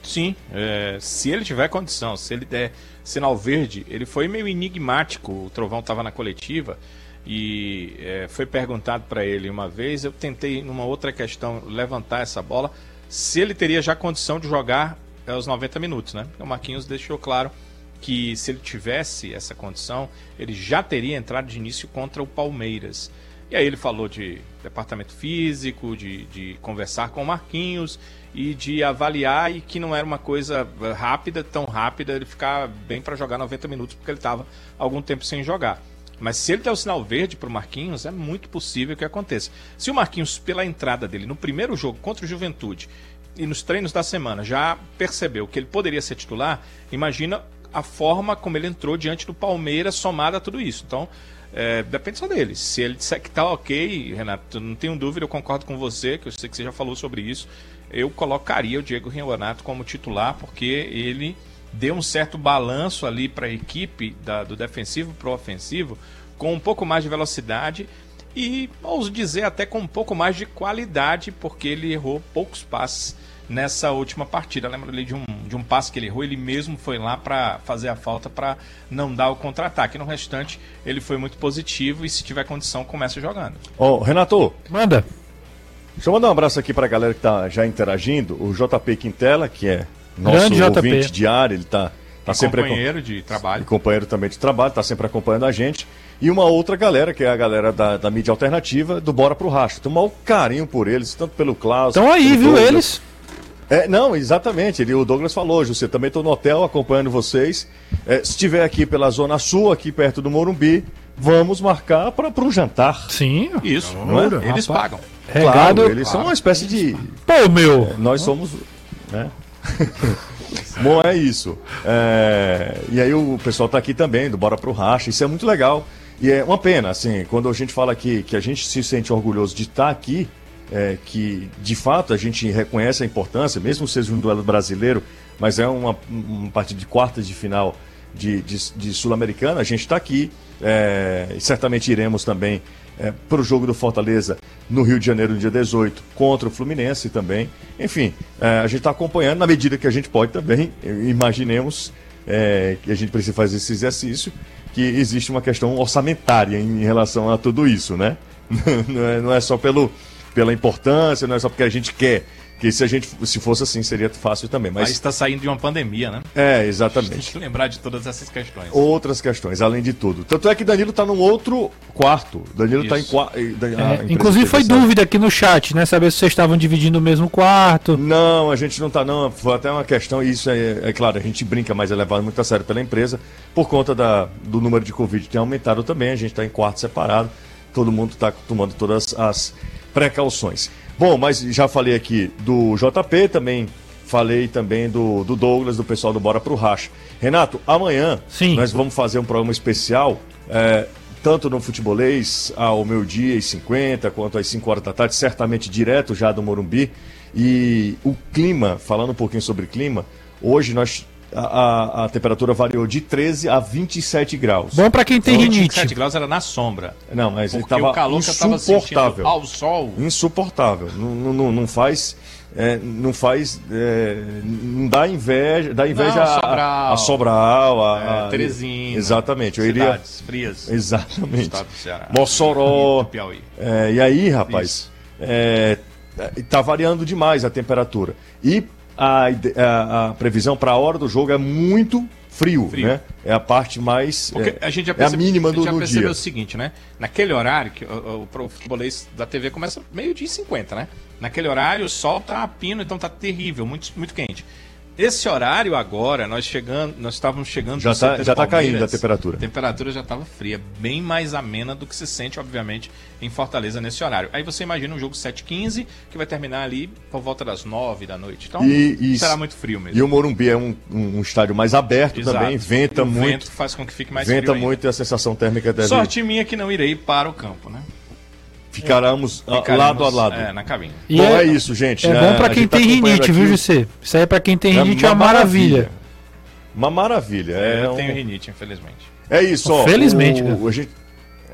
Sim, é, se ele tiver condição, se ele der sinal verde, ele foi meio enigmático, o Trovão estava na coletiva, e é, foi perguntado para ele uma vez, eu tentei numa outra questão levantar essa bola, se ele teria já condição de jogar é, os 90 minutos, né? O Marquinhos deixou claro que se ele tivesse essa condição, ele já teria entrado de início contra o Palmeiras. E aí ele falou de departamento físico, de, de conversar com o Marquinhos e de avaliar e que não era uma coisa rápida, tão rápida, ele ficar bem para jogar 90 minutos, porque ele estava algum tempo sem jogar. Mas se ele der o sinal verde para o Marquinhos, é muito possível que aconteça. Se o Marquinhos, pela entrada dele no primeiro jogo contra o Juventude e nos treinos da semana, já percebeu que ele poderia ser titular, imagina a forma como ele entrou diante do Palmeiras somada a tudo isso. Então, é, depende só dele. Se ele disser que tá ok, Renato, não tenho dúvida, eu concordo com você, que eu sei que você já falou sobre isso. Eu colocaria o Diego Renato como titular, porque ele deu um certo balanço ali para a equipe da, do defensivo para o ofensivo, com um pouco mais de velocidade e, ouso dizer, até com um pouco mais de qualidade, porque ele errou poucos passes nessa última partida. Lembra ali de um, de um passe que ele errou, ele mesmo foi lá para fazer a falta para não dar o contra-ataque. No restante, ele foi muito positivo e, se tiver condição, começa jogando. Ô, Renato. Manda. Deixa eu mandar um abraço aqui para a galera que está já interagindo. O JP Quintela, que é nosso Grande ouvinte JP. diário, ele está tá sempre companheiro de trabalho. E companheiro também de trabalho, está sempre acompanhando a gente. E uma outra galera, que é a galera da, da mídia alternativa, do Bora pro Racho. Tem um maior carinho por eles, tanto pelo Klaus. Estão aí, viu, Douglas. eles? É, não, exatamente. Ele, o Douglas falou, José, também estou no hotel acompanhando vocês. É, se estiver aqui pela Zona Sul, aqui perto do Morumbi, vamos marcar para um jantar. Sim, isso. Não é? Eles Rapaz. pagam. Claro, Regado... eles são uma espécie de. Pô, meu! É, nós somos. Né? [laughs] Bom, é isso. É... E aí o pessoal está aqui também, do Bora Pro Racha, isso é muito legal. E é uma pena, assim, quando a gente fala aqui que a gente se sente orgulhoso de estar aqui, é, que de fato a gente reconhece a importância, mesmo seja um duelo brasileiro, mas é uma, uma partida de quartas de final de, de, de Sul-Americana, a gente está aqui. É, e certamente iremos também é, para o jogo do Fortaleza no Rio de Janeiro no dia 18 contra o Fluminense também. Enfim, é, a gente está acompanhando na medida que a gente pode também. Imaginemos é, que a gente precisa fazer esse exercício, que existe uma questão orçamentária em relação a tudo isso, né? [laughs] não, é, não é só pelo, pela importância, não é só porque a gente quer Que se a gente se fosse assim seria fácil também. Mas está saindo de uma pandemia, né? É, exatamente. Tem que lembrar de todas essas questões. Outras questões, além de tudo. Tanto é que Danilo está num outro quarto. Danilo está em quarto. É, inclusive foi dúvida aqui no chat, né? Saber se vocês estavam dividindo o mesmo quarto. Não, a gente não está não. Foi até uma questão, e isso é, é claro, a gente brinca, mas é levado muito a sério pela empresa, por conta da, do número de Covid que tem aumentado também, a gente está em quarto separado, todo mundo está tomando todas as precauções. Bom, mas já falei aqui do JP, também falei também do, do Douglas, do pessoal do Bora Pro Racha. Renato, amanhã Sim. nós vamos fazer um programa especial, é, tanto no Futebolês, ao meu dia e 50, quanto às 5 horas da tarde, certamente direto já do Morumbi. E o clima, falando um pouquinho sobre clima, hoje nós a, a, temperatura variou de 13 a 27 graus. Bom para quem tem rinite. 27 graus era na sombra. Não, mas ele tava o calor insuportável. Ao sol. Insuportável. Não, não, não faz. É, não faz. É, não dá inveja. Dá inveja não, a, Sobral, a, Sobral, a, é, Teresina. Exatamente. Eu iria. frias. Exatamente. Mossoró. É, e aí, rapaz, é, tá variando demais a temperatura. E a, a, a previsão para a hora do jogo é muito frio, frio, né? É a parte mais. Porque é, a gente já percebe, é a mínima do, a gente já percebeu o seguinte, né? Naquele horário, que o, o, o futebolês da TV começa meio-dia e 50, né? Naquele horário o sol tá a pino, então tá terrível, muito, muito quente. Esse horário agora, nós chegando, nós estávamos chegando já está já tá caindo a temperatura. A temperatura já estava fria, bem mais amena do que se sente, obviamente, em Fortaleza nesse horário. Aí você imagina um jogo 7h15 que vai terminar ali por volta das 9 da noite. Então e, e, será muito frio mesmo. E o Morumbi é um, um, um estádio mais aberto Exato. também, venta e muito. Vento faz com que fique mais venta frio. muito ainda. e a sensação térmica deve. Sorte minha que não irei para o campo, né? Ficaremos, Ficaremos lado a lado. É, na cabine. E bom, é, é, isso, gente. É né? bom para quem tem tá rinite, viu, José? Isso aí é para quem tem rinite é uma, maravilha. Uma maravilha. É, eu um... tenho rinite, infelizmente. É isso, ó. Felizmente. O, o, a gente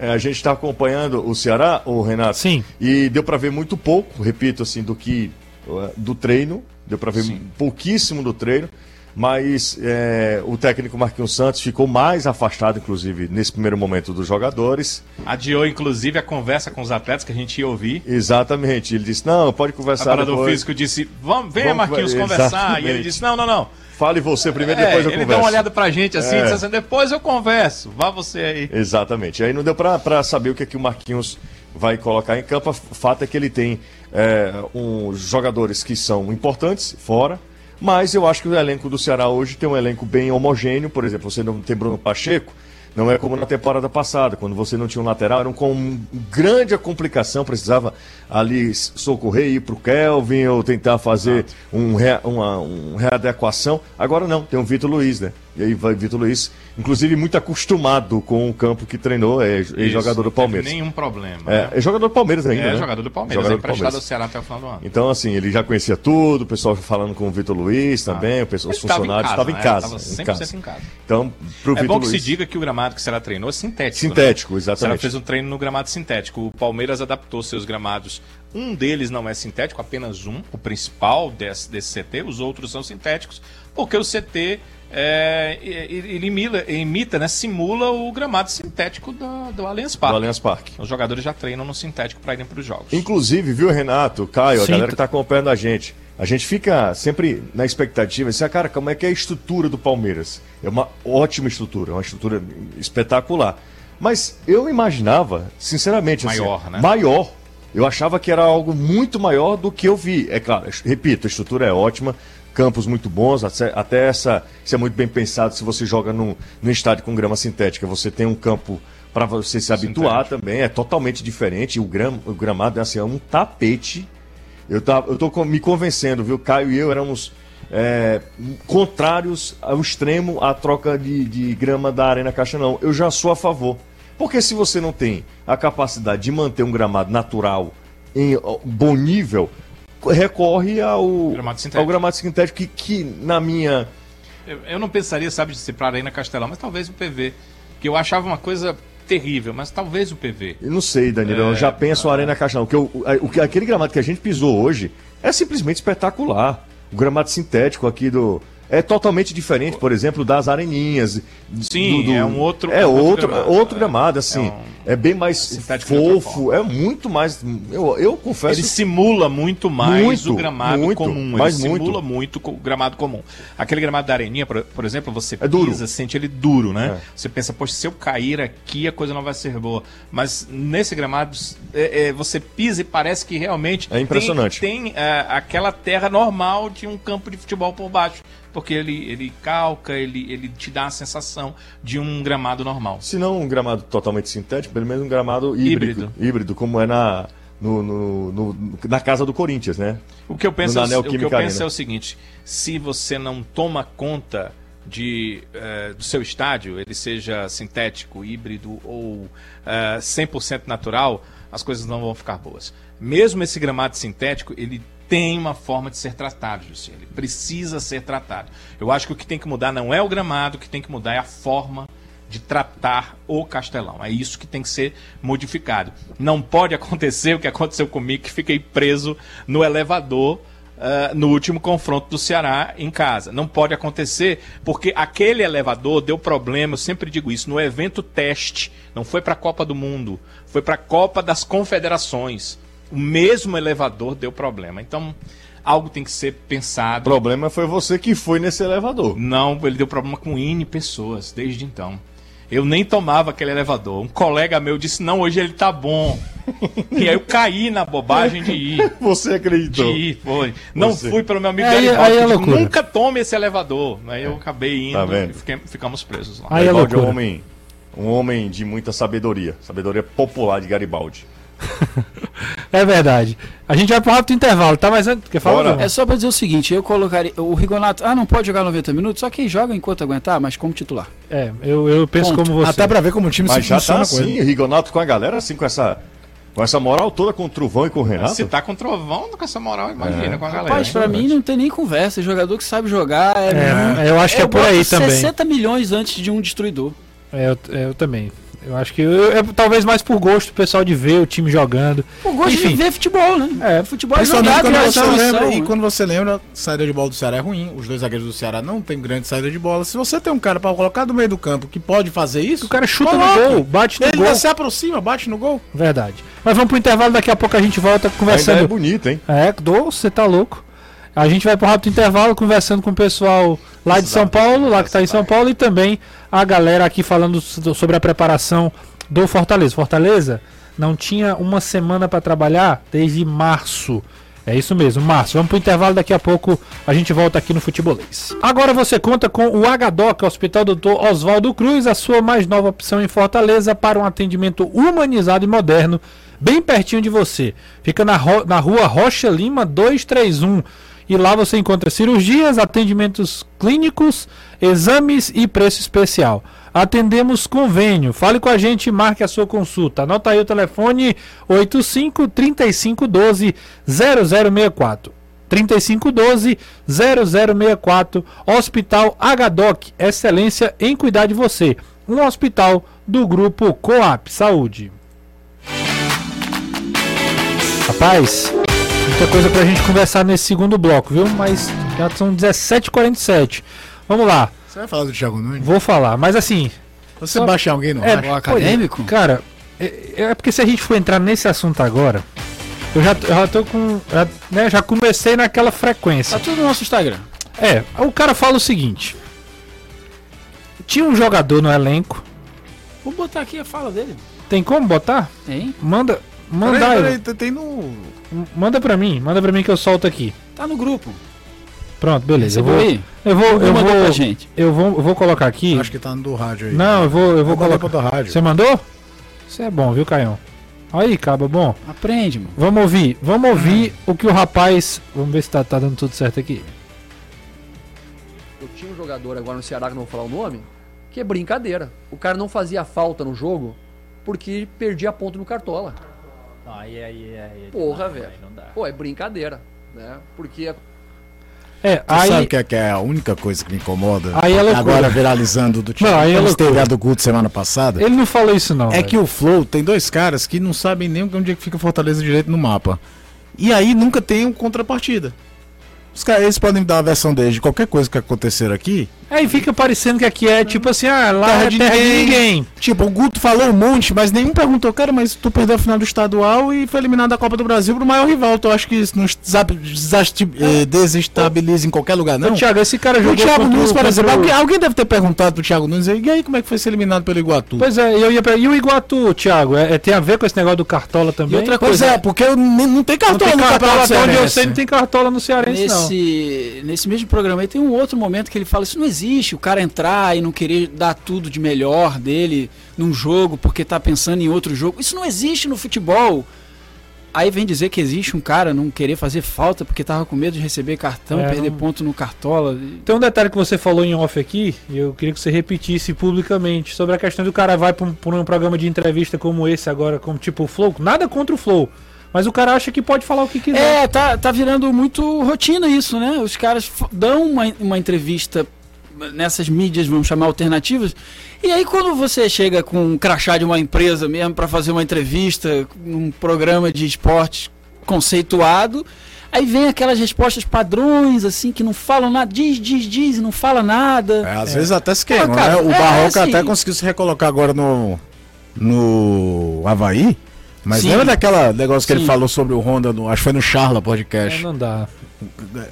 é, a gente está acompanhando o Ceará, o Renato. Sim. E deu para ver muito pouco, repito assim, do que do treino. Deu para ver Sim. pouquíssimo do treino mas é, o técnico Marquinhos Santos ficou mais afastado, inclusive, nesse primeiro momento dos jogadores. Adiou, inclusive, a conversa com os atletas que a gente ia ouvir. Exatamente. Ele disse: não, pode conversar. O preparador físico disse: Vamos, venha, Vamos, Marquinhos, conversar. Exatamente. E ele disse: não, não, não. Fale você primeiro, é, depois eu ele converso. Ele deu uma olhada pra gente assim, é. disse assim, depois eu converso, vá você aí. Exatamente. Aí não deu pra, pra saber o que, é que o Marquinhos vai colocar em campo. O fato é que ele tem é, uns jogadores que são importantes fora, mas eu acho que o elenco do Ceará hoje tem um elenco bem homogêneo. Por exemplo, você não tem Bruno Pacheco, não é como na temporada passada, quando você não tinha um lateral, era um, com grande complicação, precisava ali socorrer ir para o Kelvin ou tentar fazer um, uma, uma readequação. Agora não, tem o Vitor Luiz, né? E aí vai Vitor Luiz, inclusive muito acostumado com o campo que treinou, é, jogador do Palmeiras. Não nenhum problema. É, né? é, jogador do Palmeiras ainda. É né? jogador do Palmeiras, jogador é emprestado ao Ceará até o final do ano. Então, assim, ele já conhecia tudo, o pessoal falando com o Vitor Luiz também, ah. o pessoal, os funcionários estavam em casa. Estava 100% em casa. em casa. Então, pro é Vitor bom que Luiz... se diga que o gramado que o Ceará treinou é sintético. Né? Sintético, né? exatamente. O Ceará fez um treino no gramado sintético. O Palmeiras adaptou seus gramados. Um deles não é sintético, apenas um, o principal desse, desse CT, os outros são sintéticos, porque o CT é, ele imita, imita, né, simula o gramado sintético do, do Allianz Parque. Do Allianz Parque. Os jogadores já treinam no sintético para irem para os jogos. Inclusive, viu, Renato, Caio, Sim, a galera que está acompanhando a gente, a gente fica sempre na expectativa, assim, ah, cara, como é que é a estrutura do Palmeiras? É uma ótima estrutura, uma estrutura espetacular. Mas eu imaginava, sinceramente, assim, maior, assim, né? Maior. Eu achava que era algo muito maior do que eu vi. É claro, repito, a estrutura é ótima, campos muito bons, até essa, isso é muito bem pensado se você joga num, num estádio com grama sintética, você tem um campo para você se habituar Sintético. também, é totalmente diferente, o, gram, o gramado é assim, é um tapete. Eu, tá, eu tô me convencendo, viu? Caio e eu éramos é, contrários ao extremo à troca de, de grama da Arena Caixa, não. Eu já sou a favor. Porque se você não tem a capacidade de manter um gramado natural em bom nível, recorre ao gramado sintético, ao gramado sintético que, que na minha. Eu, eu não pensaria, sabe, de ser para Arena Castelão, mas talvez o PV. Que eu achava uma coisa terrível, mas talvez o PV. Eu não sei, Danilo, é, eu já penso a Arena Castelão. Que o, que, aquele gramado que a gente pisou hoje é simplesmente espetacular. O gramado sintético aqui do. É totalmente diferente, por exemplo, das areninhas. Sim, do, do... é um outro. É, outro, gramado, outro gramado assim. É, um... é bem mais fofo, é muito mais. Eu, eu confesso. Ele simula muito mais muito, o gramado muito, comum. Ele simula muito. muito o gramado comum. Aquele gramado da areninha, por, por exemplo, você é duro. pisa, sente ele duro, né? É. Você pensa, poxa, se eu cair aqui a coisa não vai ser boa. Mas nesse gramado, é, é, você pisa e parece que realmente. É impressionante. Tem, tem é, aquela terra normal de um campo de futebol por baixo porque ele, ele calca, ele, ele te dá a sensação de um gramado normal. Se não um gramado totalmente sintético, pelo menos um gramado híbrido, híbrido, híbrido como é na, no, no, no, na casa do Corinthians, né? O que eu penso, é, o que eu penso é o seguinte: se você não toma conta de, uh, do seu estádio, ele seja sintético, híbrido ou uh, eh, 100% natural, as coisas não vão ficar boas. Mesmo esse gramado sintético, ele tem uma forma de ser tratado, Jussi. Ele precisa ser tratado. Eu acho que o que tem que mudar não é o gramado, o que tem que mudar é a forma de tratar o Castelão. É isso que tem que ser modificado. Não pode [laughs] acontecer o que aconteceu comigo, que fiquei preso no elevador uh, no último confronto do Ceará em casa. Não pode acontecer porque aquele elevador deu problema, eu sempre digo isso, no evento teste. Não foi para a Copa do Mundo, foi para a Copa das Confederações o mesmo elevador deu problema. Então, algo tem que ser pensado. O problema foi você que foi nesse elevador. Não, ele deu problema com N pessoas desde então. Eu nem tomava aquele elevador. Um colega meu disse: Não, hoje ele tá bom. e aí eu caí na bobagem de ir. [laughs] Você acreditou? De ir, foi. Não você. fui pelo meu amigo é, Garibaldi, aí é nunca tome esse elevador. Aí eu acabei indo tá e fiquei, ficamos presos lá. Aí é Garibaldi é um homem, um homem de muita sabedoria. Sabedoria popular de Garibaldi. [laughs] é verdade. A gente vai para um rápido intervalo, tá? Mas quer falar? É só para dizer o seguinte: eu colocaria. O Rigonato. Ah, não pode jogar 90 minutos, só que joga enquanto aguentar, mas como titular. É, eu, eu penso Ponto. como você. Até para ver como o time mas se já funciona tá assim, o Rigonato com a galera, assim, com essa. Com essa moral toda com o Trovão e com o Renato? Se tá com o Trovão, com essa moral, imagina é. com a galera. Rapaz, pra mim não tem nem conversa. Jogador que sabe jogar é. é eu acho que é por aí também. 60 milhões antes de um destruidor. É, eu, eu também. Eu acho que eu, é talvez mais por gosto o pessoal de ver o time jogando. Por gosto Enfim. de ver futebol, né? É, futebol é jogar, quando você lembra, E né? quando você lembra, saída de bola do Ceará é ruim. Os dois zagueiros do Ceará não tem grande saída de bola. Se você tem um cara para colocar no meio do campo que pode fazer isso, o cara chuta coloca. no gol, bate no Ele gol. Ele se aproxima, bate no gol. Verdade. Mas vamos pro intervalo, daqui a pouco a gente volta conversando. Ainda é bonito, hein? É, você tá louco. A gente vai pro rápido intervalo conversando com o pessoal lá de São Paulo, lá que tá em São Paulo, e também a galera aqui falando sobre a preparação do Fortaleza. Fortaleza não tinha uma semana para trabalhar desde março. É isso mesmo, março. Vamos para o intervalo, daqui a pouco a gente volta aqui no Futebolês. Agora você conta com o HDOC, Hospital Dr. Oswaldo Cruz, a sua mais nova opção em Fortaleza para um atendimento humanizado e moderno, bem pertinho de você. Fica na, na rua Rocha Lima 231. E lá você encontra cirurgias, atendimentos clínicos, exames e preço especial. Atendemos convênio. Fale com a gente e marque a sua consulta. Anota aí o telefone 85 3512 0064. 3512 0064. Hospital HDOC. Excelência em cuidar de você. Um hospital do grupo Coap Saúde. Rapaz, muita coisa pra gente conversar nesse segundo bloco, viu? Mas já são 17h47. Vamos lá. Você vai falar do Thiago Nunes? Vou falar, mas assim. Você só... baixa alguém no é, ar, acadêmico? Cara, é, é, porque se a gente for entrar nesse assunto agora, eu já, eu já tô com. Já, né, já comecei naquela frequência. Tá tudo no nosso Instagram. É, o cara fala o seguinte: tinha um jogador no elenco. Vou botar aqui a fala dele. Tem como botar? Tem. Manda. Manda peraí, peraí, tem no. Manda pra mim, manda pra mim que eu solto aqui. Tá no grupo. Pronto, beleza. Eu vou, eu vou, eu vou, pra gente. Eu vou, eu vou colocar aqui. Acho que tá no do rádio aí. Não, eu vou, eu vou colocar. Do rádio. Você mandou? Isso é bom, viu, Caião? Aí, caba, bom. Aprende, mano. Vamos ouvir, vamos ouvir o que o rapaz. Vamos ver se tá, tá dando tudo certo aqui. Eu tinha um jogador agora no Ceará que não vou falar o nome, que é brincadeira. O cara não fazia falta no jogo porque perdia ponto no cartola. Aí, aí, aí. Porra, velho. Pô, é brincadeira, né? Porque é, aí... sabe que é, que é a única coisa que me incomoda? Aí é Agora viralizando do time. Não, aí é teve a do Guto semana passada. Ele não falou isso não. É velho. que o Flow tem dois caras que não sabem nem onde é que fica Fortaleza direito no mapa. E aí nunca tem um contrapartida. Os caras eles podem dar a versão deles de qualquer coisa que acontecer aqui. Aí fica parecendo que aqui é tipo assim, ah, lá Terra é de terra de ninguém. ninguém. Tipo, o Guto falou um monte, mas nenhum perguntou, cara, mas tu perdeu a final do estadual e foi eliminado da Copa do Brasil pro maior rival. Tu acha que isso não desasti- eh, desestabiliza em qualquer lugar, não? Ô, Thiago, esse cara o jogou Thiago contra o- Nunes, por exemplo, o- alguém, alguém deve ter perguntado pro Thiago Nunes, e aí como é que foi ser eliminado pelo Iguatu? Pois é, eu ia pra... E o Iguatu, Thiago, é, é- tem a ver com esse negócio do Cartola também? E outra Pois coisa, é, porque eu não tem Não cartão tem no cartola, até onde eu sei, não tem cartola no Cearense, não. nesse, nesse mesmo programa aí tem um outro momento que ele fala: Isso não existe, o cara entrar e não querer dar tudo de melhor dele num jogo porque tá pensando em outro jogo. Isso não existe no futebol. Aí vem dizer que existe um cara não querer fazer falta porque tava com medo de receber cartão, É, perder não- ponto no cartola. Tem um detalhe que você falou em off aqui, e eu queria que você repetisse publicamente, sobre a questão do cara vai pra um, programa de entrevista como esse agora, como tipo o Flow. Nada contra o Flow, mas o cara acha que pode falar o que quiser. É, tá, tá virando muito rotina isso, né? Os caras dão uma, uma entrevista nessas mídias, vamos chamar alternativas, e aí quando você chega com um crachá de uma empresa mesmo para fazer uma entrevista num programa de esportes conceituado, aí vem aquelas respostas padrões, assim, que não falam nada, diz, diz, diz, e não fala nada. É, às vezes até se queima, Pô, cara, né? O é, Barroca assim- até conseguiu se recolocar agora no, no Havaí. Mas Sim. lembra daquela negócio que ele Sim. falou sobre o Honda, no, acho que foi no Charla Podcast. É, não dá.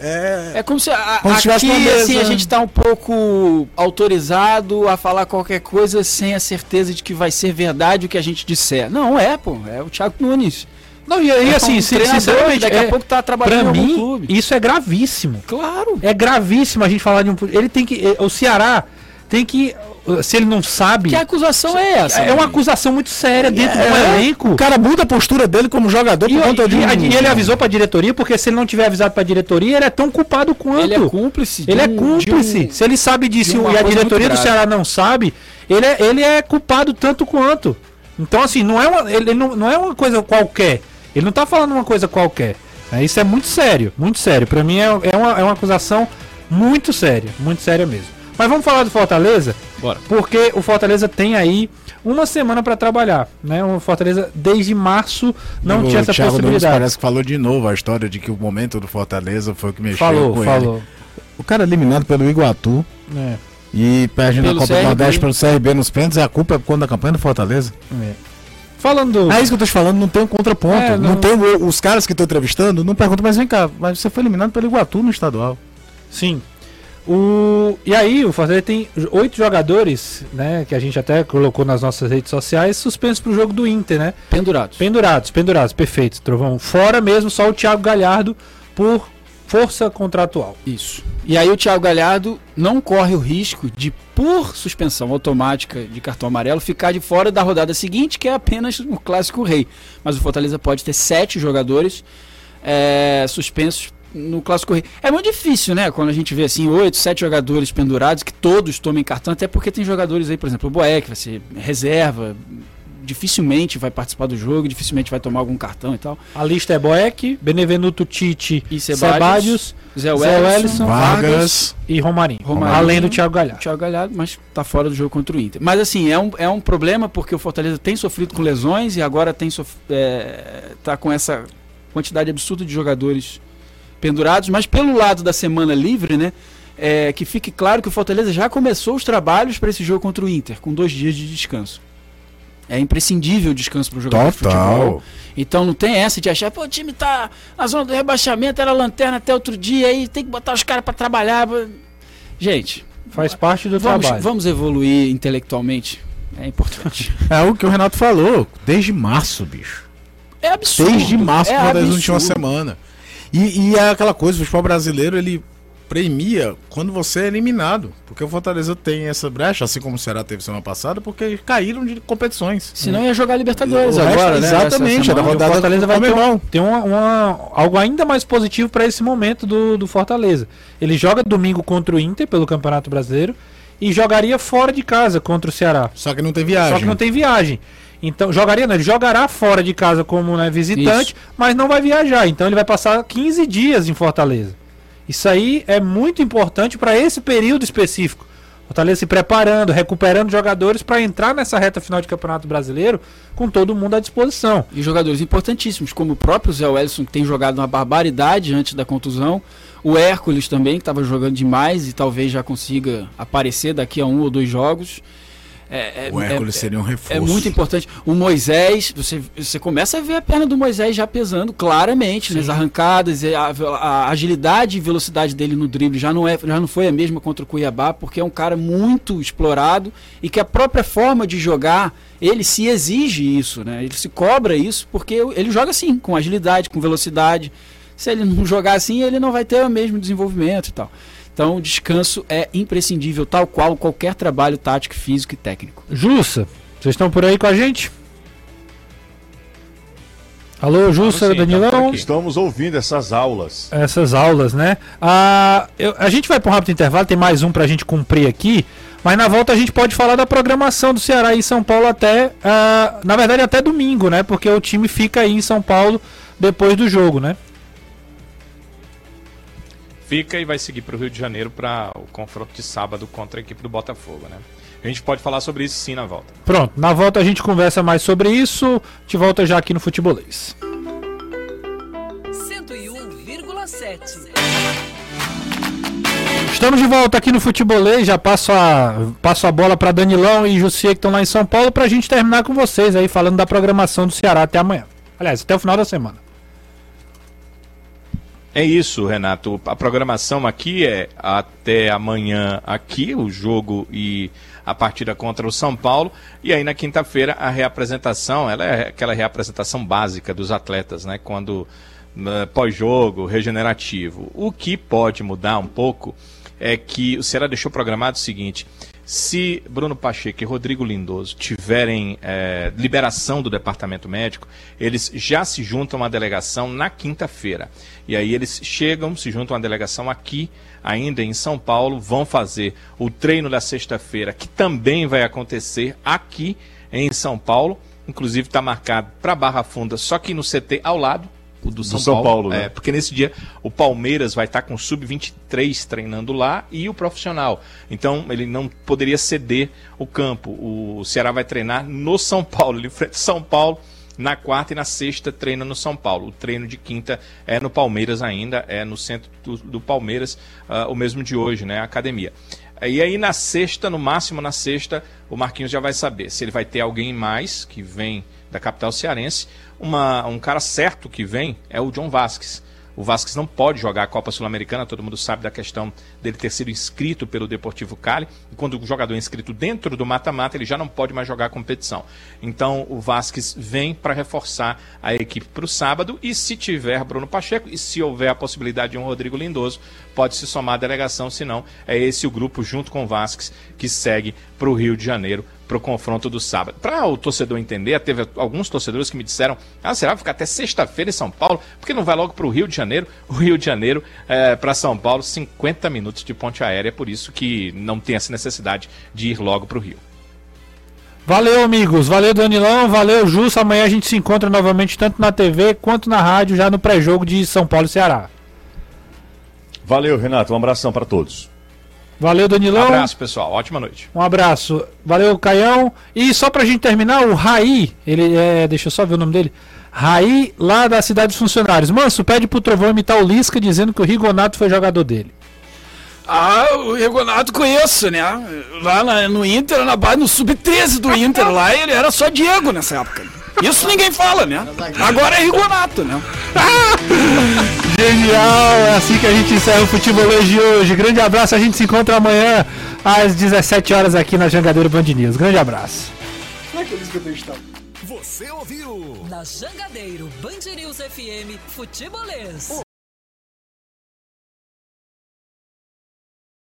É, É como se, a, Como se tivesse aqui, assim, a gente tá um pouco autorizado a falar qualquer coisa sem a certeza de que vai ser verdade o que a gente disser. Não é, pô. É o Thiago Nunes. Não, e, e É assim, um sinceramente, daqui é, a pouco tá trabalhando pra mim, clube. isso é gravíssimo. Claro. É gravíssimo a gente falar de um. Ele tem que. O Ceará tem que. Se ele não sabe. Que acusação é essa? É uma acusação muito séria dentro do É, elenco. o cara muda a postura dele como jogador E, por conta de um... e- e ele avisou pra diretoria, porque se ele não tiver avisado pra diretoria, ele é tão culpado quanto. Ele é cúmplice. de Ele é um- cúmplice. de um- Se ele sabe disso de e a diretoria do. Ceará não sabe, ele é, ele é culpado tanto quanto. Então, assim, não é uma, ele não, não é uma coisa qualquer. Ele não tá falando uma coisa qualquer. né? Isso é muito sério, muito sério. Pra mim é, é, uma, é uma acusação muito séria, muito séria mesmo. Mas vamos falar do Fortaleza? Bora. Porque o Fortaleza tem aí uma semana pra trabalhar, né? O Fortaleza desde março não o tinha essa Thiago Nunes possibilidade. parece que falou de novo a história de que o momento do Fortaleza foi o que mexeu Falou, com falou. ele. O cara eliminado pelo Iguatu É, e perde na Copa do. Nordeste pelo CRB nos pênaltis, a culpa é conta da campanha do Fortaleza. é. Falando. É isso que eu tô te falando, não tem um contraponto. É, não... não- tem o- os caras que estão entrevistando, não perguntam, mas vem cá, mas você foi eliminado pelo Iguatu no estadual. Sim. O... E aí, o Fortaleza tem oito jogadores, né? Que a gente até colocou nas nossas redes sociais, suspensos pro jogo do Inter, né? Pendurados. Pendurados, pendurados, perfeito, Trovão. Fora mesmo, só o Thiago Galhardo por força contratual. Isso. E aí o Thiago Galhardo não corre o risco de, por suspensão automática de cartão amarelo, ficar de fora da rodada seguinte, que é apenas o clássico rei. Mas o Fortaleza pode ter sete jogadores é, suspensos no clássico rei. É muito difícil, né? Quando a gente vê assim, oito, sete jogadores pendurados, que todos tomem cartão, até porque tem jogadores aí, por exemplo, o que vai ser reserva, dificilmente vai participar do jogo, dificilmente vai tomar algum cartão e tal. A lista é Boeck, Benevenuto Tite, E Sebadios, Sebadios, Zé Wellison, Wellison, Vargas. e Romarinho. Romarinho. Além do Thiago Galhardo. Thiago Galhardo, mas tá fora do jogo contra o Inter. Mas assim, é um, é um problema porque o Fortaleza tem sofrido com lesões e agora tem sof é, tá com essa quantidade absurda de jogadores pendurados, mas pelo lado da semana livre, né? É, que fique claro que o Fortaleza já começou os trabalhos para esse jogo contra o Inter, com dois dias de descanso. É imprescindível o descanso para o jogador de futebol. Total. Então não tem essa de achar, pô, o time tá na zona do rebaixamento, era lanterna até outro dia, aí tem que botar os caras para trabalhar. Gente, Faz parte do vamos, trabalho. vamos evoluir intelectualmente. É importante. [laughs] É o que o Renato falou, desde março, bicho. É absurdo. Desde março, é é das últimas semanas. E, e é aquela coisa, o futebol brasileiro, ele premia quando você é eliminado. Porque o Fortaleza tem essa brecha, assim como o Ceará teve semana passada, porque caíram de competições. Senão ia jogar Libertadores O resto- agora, né? exatamente, semana. rodada o Fortaleza vai ter, um, ter uma, uma- algo ainda mais positivo para esse momento do, do Fortaleza. Ele joga domingo contra o Inter pelo Campeonato Brasileiro e jogaria fora de casa contra o Ceará. Só que não tem viagem. Só que não tem viagem. Então, jogaria, não, ele jogará fora de casa como né, visitante, mas não vai viajar. Então, ele vai passar 15 dias em Fortaleza. Isso aí é muito importante para esse período específico. Fortaleza se preparando, recuperando jogadores para entrar nessa reta final de Campeonato Brasileiro com todo mundo à disposição. E jogadores importantíssimos, como o próprio Zé Wellison, que tem jogado uma barbaridade antes da contusão. O Hércules também, que estava jogando demais e talvez já consiga aparecer daqui a um ou dois jogos. É, é, o Hércules é, seria um reforço. É muito importante. O Moisés, você, você começa a ver a perna do Moisés já pesando claramente nas arrancadas, a, a, agilidade e velocidade dele no drible já não, é, já não foi a mesma contra o Cuiabá, porque é um cara muito explorado e que a própria forma de jogar, ele se exige isso, né? Ele se cobra isso porque ele joga assim, com agilidade, com velocidade. Se ele não [laughs] jogar assim, ele não vai ter o mesmo desenvolvimento e tal. Então, o descanso é imprescindível, tal qual qualquer trabalho tático, físico e técnico. Jussa, vocês estão por aí com a gente? Alô, Jussa, Danilão? Estamos ouvindo essas aulas. Essas aulas, né? Ah, eu, a gente vai para um rápido intervalo, tem mais um para a gente cumprir aqui. Mas na volta a gente pode falar da programação do Ceará em São Paulo até, ah, na verdade, até domingo, né? Porque o time fica aí em São Paulo depois do jogo, né? Fica e vai seguir para o Rio de Janeiro para o confronto de sábado contra a equipe do Botafogo, né? A gente pode falar sobre isso sim na volta. Pronto, na volta a gente conversa mais sobre isso. Te volta já aqui no Futebolês. 101,7 Estamos de volta aqui no Futebolês. Já passo a, passo a bola para Danilão e Jussier que estão lá em São Paulo para a gente terminar com vocês aí falando da programação do Ceará até amanhã. Aliás, até o final da semana. É isso, Renato. A programação aqui é até amanhã aqui, o jogo e a partida contra o São Paulo. E aí na quinta-feira a reapresentação, ela é aquela reapresentação básica dos atletas, né? Quando uh, pós-jogo, regenerativo. O que pode mudar um pouco é que o Ceará deixou programado o seguinte: se Bruno Pacheco e Rodrigo Lindoso tiverem é, liberação do departamento médico, eles já se juntam à delegação na quinta-feira. E aí eles chegam, se juntam à delegação aqui, ainda em São Paulo, vão fazer o treino da sexta-feira, que também vai acontecer aqui em São Paulo. Inclusive está marcado para Barra Funda, só que no CT ao lado o do São, do São Paulo. Paulo né? é, porque nesse dia o Palmeiras vai estar com o Sub-23 treinando lá e o profissional. Então ele não poderia ceder o campo. O Ceará vai treinar no São Paulo. Ele enfrenta São Paulo na quarta e na sexta treina no São Paulo. O treino de quinta é no Palmeiras ainda, é no centro do, do Palmeiras, uh, o mesmo de hoje, né? A academia. E aí na sexta, no máximo na sexta, o Marquinhos já vai saber se ele vai ter alguém mais que vem da capital cearense uma, um cara certo que vem é o John Vasquez. O Vasquez não pode jogar a Copa Sul-Americana, todo mundo sabe da questão dele ter sido inscrito pelo Deportivo Cali. E quando o jogador é inscrito dentro do mata-mata, ele já não pode mais jogar a competição. Então o Vasquez vem para reforçar a equipe para o sábado. E se tiver Bruno Pacheco, e se houver a possibilidade de um Rodrigo Lindoso, pode se somar à delegação, senão é esse o grupo junto com o Vasquez que segue para o Rio de Janeiro para o confronto do sábado. Para o torcedor entender, teve alguns torcedores que me disseram: ah, será que ficar até sexta-feira em São Paulo? Porque não vai logo para o Rio de Janeiro? O Rio de Janeiro é, para São Paulo, 50 minutos de ponte aérea, por isso que não tem essa necessidade de ir logo para o Rio. Valeu, amigos. Valeu, Danilão. Valeu, Justo. Amanhã a gente se encontra novamente, tanto na TV quanto na rádio, já no pré-jogo de São Paulo e Ceará. Valeu, Renato. Um abração para todos. Valeu, Danilão. Um abraço, pessoal. Ótima noite. Um abraço. Valeu, Caião. E só pra gente terminar, o Raí, ele é. Deixa eu só ver o nome dele. Raí, lá da Cidade dos Funcionários. Manso, pede pro Trovão imitar o Lisca dizendo que o Rigonato foi jogador dele. Ah, o Rigonato conheço, né? Lá no Inter, na base, no sub-13 do Inter, lá ele era só Diego nessa época. Isso ninguém fala, né? Agora é Rigonato, né? [laughs] Genial! É assim que a gente encerra o futebolês de hoje. Grande abraço, a gente se encontra amanhã às 17 horas aqui na Jangadeiro Band News. Grande abraço. Como é que eu Você ouviu? Na Jangadeiro Band News FM Futebolês.